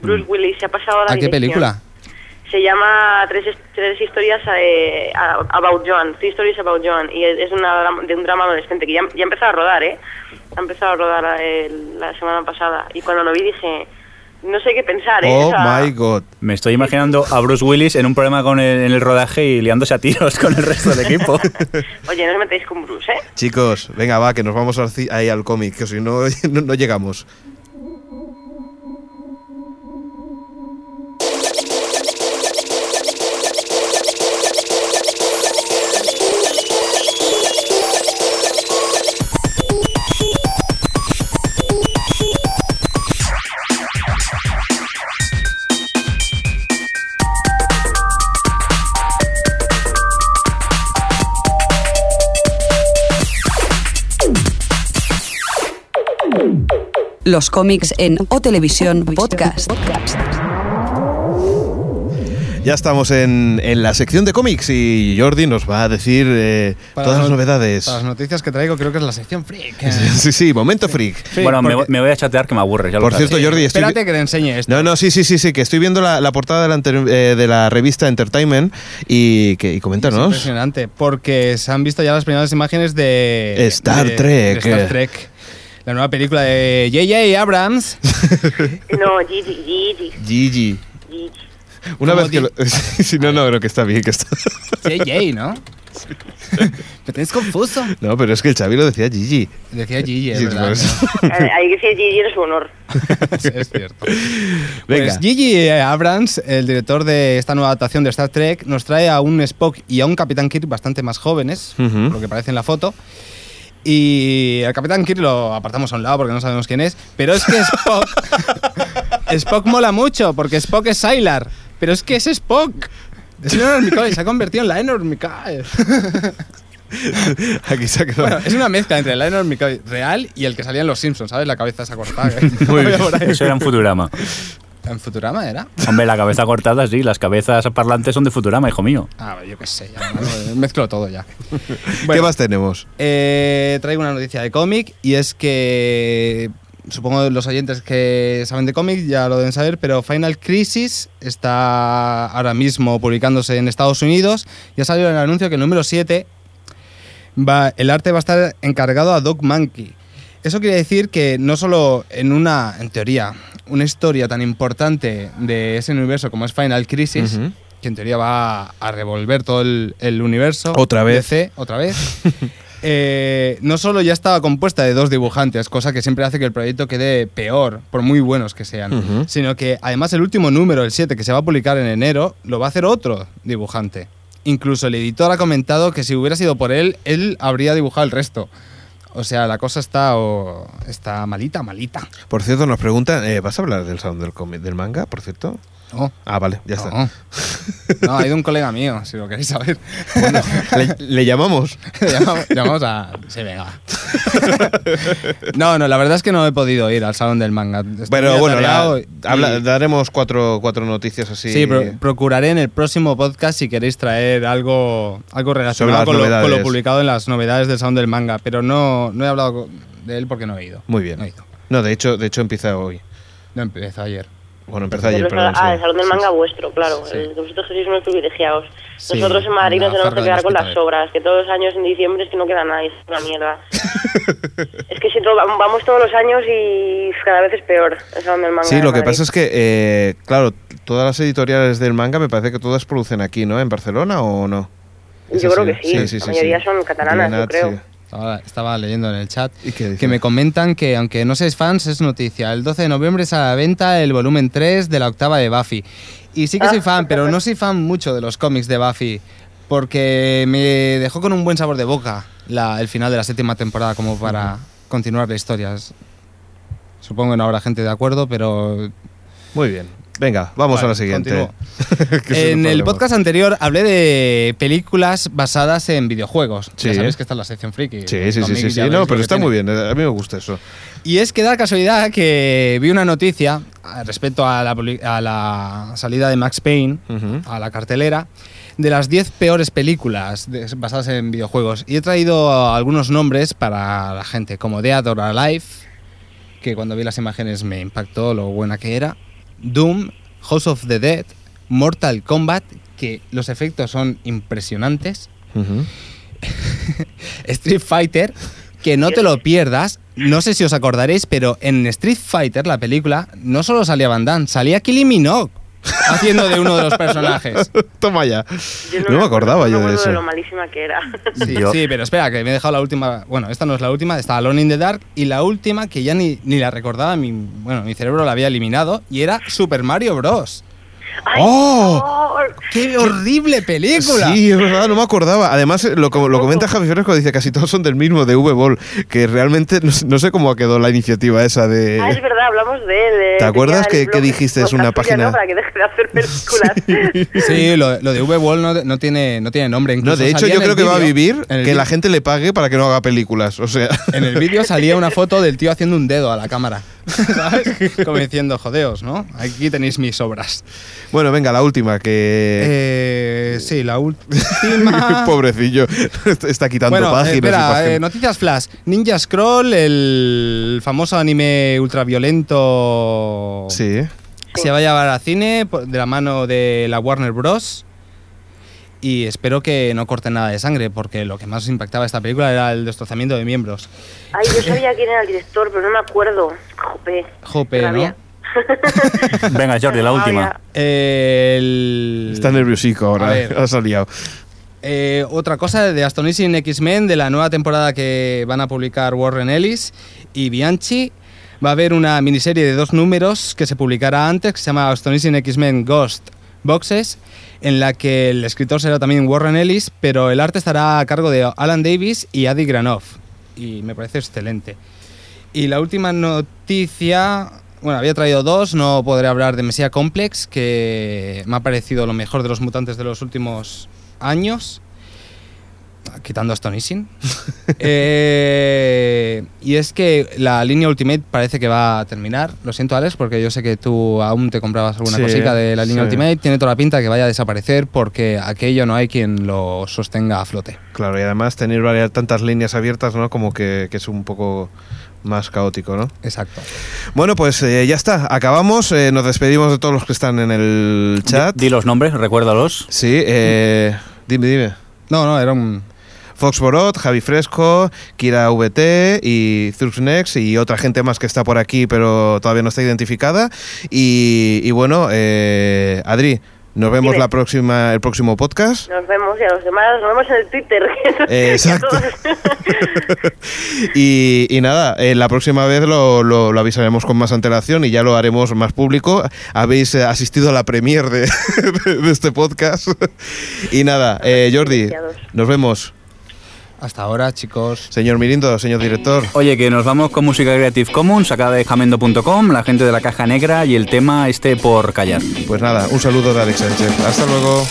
Speaker 5: Bruce Willis se ha pasado a la
Speaker 3: ¿A qué
Speaker 5: dirección.
Speaker 3: película?
Speaker 5: Se llama Tres, tres historias eh, about Joan, Three Stories about Joan, y es una, de un drama adolescente que ya, ya ha empezado a rodar, ¿eh? Ha empezado a rodar el- la semana pasada, y cuando lo vi dije, no sé qué pensar, ¿eh?
Speaker 2: Oh
Speaker 5: O sea,
Speaker 2: my god.
Speaker 4: me estoy imaginando a Bruce Willis en un problema con el, en el rodaje y liándose a tiros con el resto del equipo. [LAUGHS]
Speaker 5: Oye, no os metéis con Bruce, ¿eh?
Speaker 2: Chicos, venga, va, que nos vamos al ci- ahí al cómic, que si no, [LAUGHS] no, no llegamos.
Speaker 1: Los cómics en O Televisión Podcast.
Speaker 2: Ya estamos en, en la sección de cómics y Jordi nos va a decir eh, todas las
Speaker 3: no-
Speaker 2: novedades.
Speaker 3: Para las noticias que traigo creo que es la sección freak. [LAUGHS]
Speaker 2: Sí, sí, momento freak.
Speaker 3: Sí,
Speaker 4: bueno, me,
Speaker 3: porque-
Speaker 4: me voy a chatear que me aburre. ya
Speaker 2: Por cierto, Jordi, estoy...
Speaker 3: Espérate que te enseñe esto.
Speaker 2: No, no, sí, sí, sí, sí, que estoy viendo la, la portada de la, enter- eh, de la revista Entertainment y, que, y
Speaker 3: Es
Speaker 2: coméntanos.
Speaker 3: impresionante, porque se han visto ya las primeras imágenes de
Speaker 2: Star
Speaker 3: de-
Speaker 2: Trek.
Speaker 3: de Star Trek. La nueva película de J.J. Abrams. [LAUGHS]
Speaker 5: No, Gigi, Gigi,
Speaker 2: Gigi.
Speaker 5: Gigi.
Speaker 2: Una vez que... lo- [LAUGHS] Sí, no, no, creo que está bien. Que está...
Speaker 3: J.J., ¿no? [LAUGHS] Me tenéis confuso.
Speaker 2: No, pero es que el Xavi lo decía Gigi.
Speaker 3: Decía Gigi, es
Speaker 2: Sí,
Speaker 3: verdad.
Speaker 2: por eso.
Speaker 5: Eh, Hay que decir Gigi en su honor.
Speaker 3: Sí, es cierto.
Speaker 2: Venga.
Speaker 3: Pues Gigi Abrams, el director de esta nueva adaptación de Star Trek, nos trae a un Spock y a un Capitán Kirk bastante más jóvenes,
Speaker 2: Ujú.
Speaker 3: por lo que parece en la foto. Y al Capitán Kirk lo apartamos a un lado porque no sabemos quién es. Pero es que Spock. [LAUGHS] Spock mola mucho porque Spock es Sylar. Pero es que es Spock. Es Leonard Mikoy, se ha convertido en Leonard Mikoy. [LAUGHS]
Speaker 2: Aquí se ha quedado.
Speaker 3: Bueno, es una mezcla entre Leonard Mikoy real y el que salía en Los Simpsons, ¿sabes? La cabeza esa cortada. [LAUGHS]
Speaker 2: Muy bien.
Speaker 4: Eso era en Futurama.
Speaker 3: ¿En Futurama era?
Speaker 4: Hombre, la cabeza cortada, sí, las cabezas parlantes son de Futurama, hijo mío.
Speaker 3: Ah, yo qué sé, ya, no, mezclo todo ya. [LAUGHS]
Speaker 2: ¿Qué más tenemos?
Speaker 3: Eh, traigo una noticia de cómic y es que supongo los oyentes que saben de cómic ya lo deben saber, pero Final Crisis está ahora mismo publicándose en Estados Unidos. Ya salió el anuncio que el número 7 va, el arte va a estar encargado a Doc Monkey. Eso quiere decir que no solo en una, en teoría, una historia tan importante de ese universo como es Final Crisis,
Speaker 2: Ujú.
Speaker 3: que en teoría va a revolver todo el, el universo.
Speaker 2: Otra vez.
Speaker 3: DC, otra vez. [LAUGHS] eh, no solo ya estaba compuesta de dos dibujantes, cosa que siempre hace que el proyecto quede peor, por muy buenos que sean, sino que además el último número, el 7, que se va a publicar en enero, lo va a hacer otro dibujante. Incluso el editor ha comentado que si hubiera sido por él, él habría dibujado el resto. O sea, la cosa está, o- está malita, malita.
Speaker 2: Por cierto, nos preguntan, eh, ¿vas a hablar del sound del, del manga, por cierto?
Speaker 3: No,
Speaker 2: Ah, vale, ya está.
Speaker 3: no. No, ha ido un colega mío, si lo queréis saber.
Speaker 2: Le, le llamamos. [LAUGHS]
Speaker 3: llamamos, llamamos a. Sí, venga. No, no, la verdad es que no he podido ir al salón del manga. Estoy
Speaker 2: Pero bueno, la-
Speaker 3: atareado y-
Speaker 2: habla- daremos cuatro, cuatro noticias así.
Speaker 3: Sí, pro- procuraré en el próximo podcast si queréis traer algo, algo relacionado con lo, con lo
Speaker 2: novedades.
Speaker 3: publicado en las novedades del salón del manga. Pero no, no he hablado de él porque no he ido.
Speaker 2: Muy bien.
Speaker 3: No he ido.
Speaker 2: No, de hecho, de hecho empieza hoy.
Speaker 3: No empezó ayer.
Speaker 2: Bueno, empezó ayer, perdón.
Speaker 5: ah,
Speaker 2: sí.
Speaker 5: el salón del manga vuestro, claro.
Speaker 3: Sí.
Speaker 5: El- Vosotros sois unos privilegiados. Nosotros en Madrid nos tenemos que quedar con las sobras, que todos los años en diciembre es que no queda nadie, es una mierda. [LAUGHS] es que si todo- vamos todos los años y cada vez es peor el salón del manga.
Speaker 2: Sí, lo que pasa es que, eh, claro, todas las editoriales del manga me parece que todas producen aquí, ¿no? ¿En Barcelona o no?
Speaker 5: Yo creo que sí,
Speaker 2: Sí,
Speaker 5: la mayoría son catalanas, yo creo.
Speaker 3: Estaba, estaba leyendo en el chat que me comentan que, aunque no seáis fans, es noticia. El 12 de noviembre sale a la venta el volumen 3 de la octava de Buffy. Y sí que soy fan, pero no soy fan mucho de los cómics de Buffy. Porque me dejó con un buen sabor de boca la- el final de la séptima temporada como para continuar la historia. Es- Supongo que no habrá gente de acuerdo, pero
Speaker 2: Muy bien. Venga, vamos a
Speaker 3: Vale,
Speaker 2: la siguiente. [LAUGHS]
Speaker 3: en el podcast anterior hablé de películas basadas en videojuegos.
Speaker 2: Sí.
Speaker 3: Ya sabéis que esta es la sección friki.
Speaker 2: Sí, sí, sí, sí, sí. No, pero está
Speaker 3: tiene.
Speaker 2: muy bien. A mí me gusta eso.
Speaker 3: Y es que da casualidad que vi una noticia ah, respecto a la, a la salida de Max Payne
Speaker 2: Ujú.
Speaker 3: a la cartelera de las 10 peores películas basadas en videojuegos. Y he traído algunos nombres para la gente, como Dead or Alive, que cuando vi las imágenes me impactó lo buena que era. Doom, House of the Dead, Mortal Kombat, que los efectos son impresionantes. [LAUGHS] Street Fighter, que no te lo pierdas. No sé si os acordaréis, pero en Street Fighter, la película, no solo salía Van Damme, salía Kylie Minogue haciendo de uno de los personajes. [LAUGHS]
Speaker 2: Toma ya.
Speaker 5: Yo
Speaker 2: no, me acordaba yo de eso.
Speaker 5: de lo malísima que era. [LAUGHS]
Speaker 3: Sí,
Speaker 4: Yo-
Speaker 3: sí, pero espera, que me he dejado la última. Bueno, esta no es la última, está Alone in the Dark. Y la última, que ya ni, ni la recordaba, mi, bueno, mi cerebro la había eliminado, y era Super Mario Bros.
Speaker 5: ¡Ay,
Speaker 2: ¡Oh!
Speaker 3: ¡Qué horrible película!
Speaker 2: Sí, es verdad, no me acordaba. Además, eh, lo, lo comenta Javi Fresco, dice casi todos son del mismo, de V-Ball, que realmente no, sé- no sé cómo quedó la iniciativa esa de...
Speaker 5: Ah, es verdad, hablamos de él. de-
Speaker 2: ¿Te acuerdas que-
Speaker 5: blog
Speaker 2: que dijiste es una página-
Speaker 5: ¿no? Para que deje de hacer [LAUGHS] películas.
Speaker 3: Sí, lo, lo de V-Ball no, no tiene, no tiene nombre.
Speaker 2: No,
Speaker 3: incluso
Speaker 2: de hecho yo creo que va a vivir que la gente le pague para que no haga películas. O sea,
Speaker 3: En el vídeo salía una foto del tío haciendo un dedo a la cámara. [LAUGHS] ¿Sabes? Como diciendo, jodeos, ¿no? Aquí tenéis mis obras.
Speaker 2: Bueno, venga, la última, que...
Speaker 3: Eh, sí, la última. [LAUGHS]
Speaker 2: Pobrecillo, está quitando
Speaker 3: bueno, eh,
Speaker 2: páginas. y
Speaker 3: espera,
Speaker 2: páginas.
Speaker 3: eh, noticias flash. Ninja Scroll, el famoso anime ultraviolento,
Speaker 2: Sí.
Speaker 3: se va a llevar a cine por- de la mano de la Warner Bros. y espero que no corten nada de sangre, porque lo que más impactaba esta película era el destrozamiento de miembros.
Speaker 5: Ay, yo sabía [LAUGHS] quién era el director, pero no me acuerdo. Jope.
Speaker 3: Jope, ¿no? [LAUGHS]
Speaker 4: Venga, Jordi, la última.
Speaker 3: El...
Speaker 2: Está nerviosico ahora,
Speaker 3: ver. [LAUGHS]
Speaker 2: ha salido.
Speaker 3: Eh, otra cosa de Astonishing X-Men, de la nueva temporada que van a publicar Warren Ellis y Bianchi. Va a haber una miniserie de dos números que se publicará antes, que se llama Astonishing X-Men Ghost Boxes, en la que el escritor será también Warren Ellis, pero el arte estará a cargo de Alan Davis y Adi Granoff. Y me parece excelente. Y la última noticia, bueno, había traído dos, no podré hablar de Messia Complex, que me ha parecido lo mejor de los mutantes de los últimos años, quitando Astonishing. [LAUGHS] Eh, y es que la línea Ultimate parece que va a terminar. Lo siento, Alex, porque yo sé que tú aún te comprabas alguna
Speaker 2: Sí,
Speaker 3: cosita de la línea
Speaker 2: sí.
Speaker 3: Ultimate. Tiene toda la pinta que vaya a desaparecer porque aquello no hay quien lo sostenga a flote.
Speaker 2: Claro, y además tener varias, tantas líneas abiertas, ¿no? Como que, que es un poco más caótico, ¿no?
Speaker 3: Exacto.
Speaker 2: Bueno, pues eh, ya está, acabamos, eh, nos despedimos de todos los que están en el chat.
Speaker 4: Di, di los nombres, recuérdalos.
Speaker 2: Sí, eh, dime, dime.
Speaker 3: No, no, era un...
Speaker 2: Fox Borot, Javi Fresco, Kira VT y Thruxnex y otra gente más que está por aquí pero todavía no está identificada. Y, y bueno, eh, Adri, nos vemos
Speaker 5: Dime.
Speaker 2: la próxima, el próximo podcast.
Speaker 5: Nos vemos y a los demás nos vemos en el Twitter. [LAUGHS]
Speaker 2: Exacto. [LAUGHS] y, y nada, eh, la próxima vez lo, lo- lo avisaremos con más antelación y ya lo haremos más público. Habéis eh, asistido a la premier de, [LAUGHS] de este podcast. y nada, eh, Jordi, nos vemos.
Speaker 3: Hasta ahora, chicos.
Speaker 2: Señor Mirindo, señor director.
Speaker 4: Oye, que nos vamos con música Creative Commons, sacada de jamendo.com, la gente de la caja negra y el tema este por callar.
Speaker 2: Pues nada, un saludo de Alex Sánchez. Hasta luego.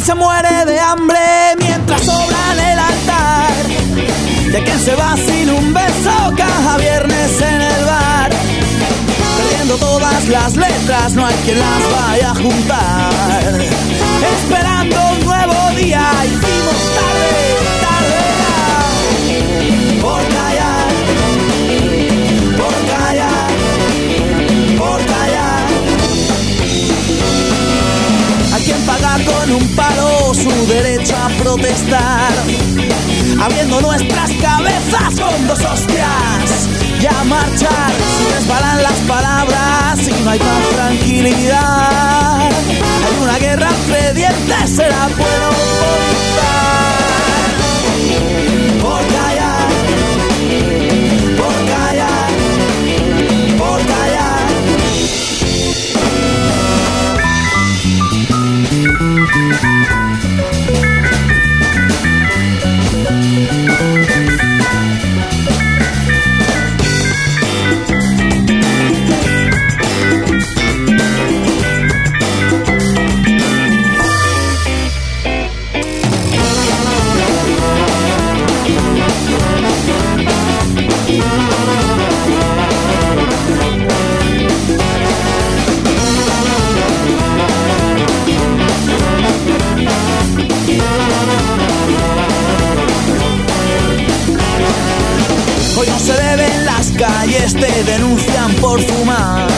Speaker 6: Se muere de hambre mientras sobra en el altar. Hay quien se va sin un beso cada viernes en el bar. Perdiendo todas las letras, no hay quien las vaya a juntar. Esperando a protestar, abriendo nuestras cabezas con dos hostias y a marchar. Si resbalan las palabras y no hay paz, tranquilidad. Hay una guerra entre dientes, será bueno votar. Por callar, por callar, por callar. Calles, te denuncian por fumar.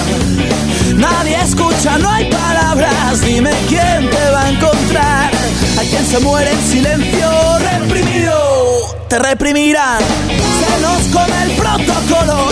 Speaker 6: Nadie escucha, no hay palabras, dime quién te va a encontrar. Hay quien se muere en silencio, reprimido, te reprimirán. Se nos come el protocolo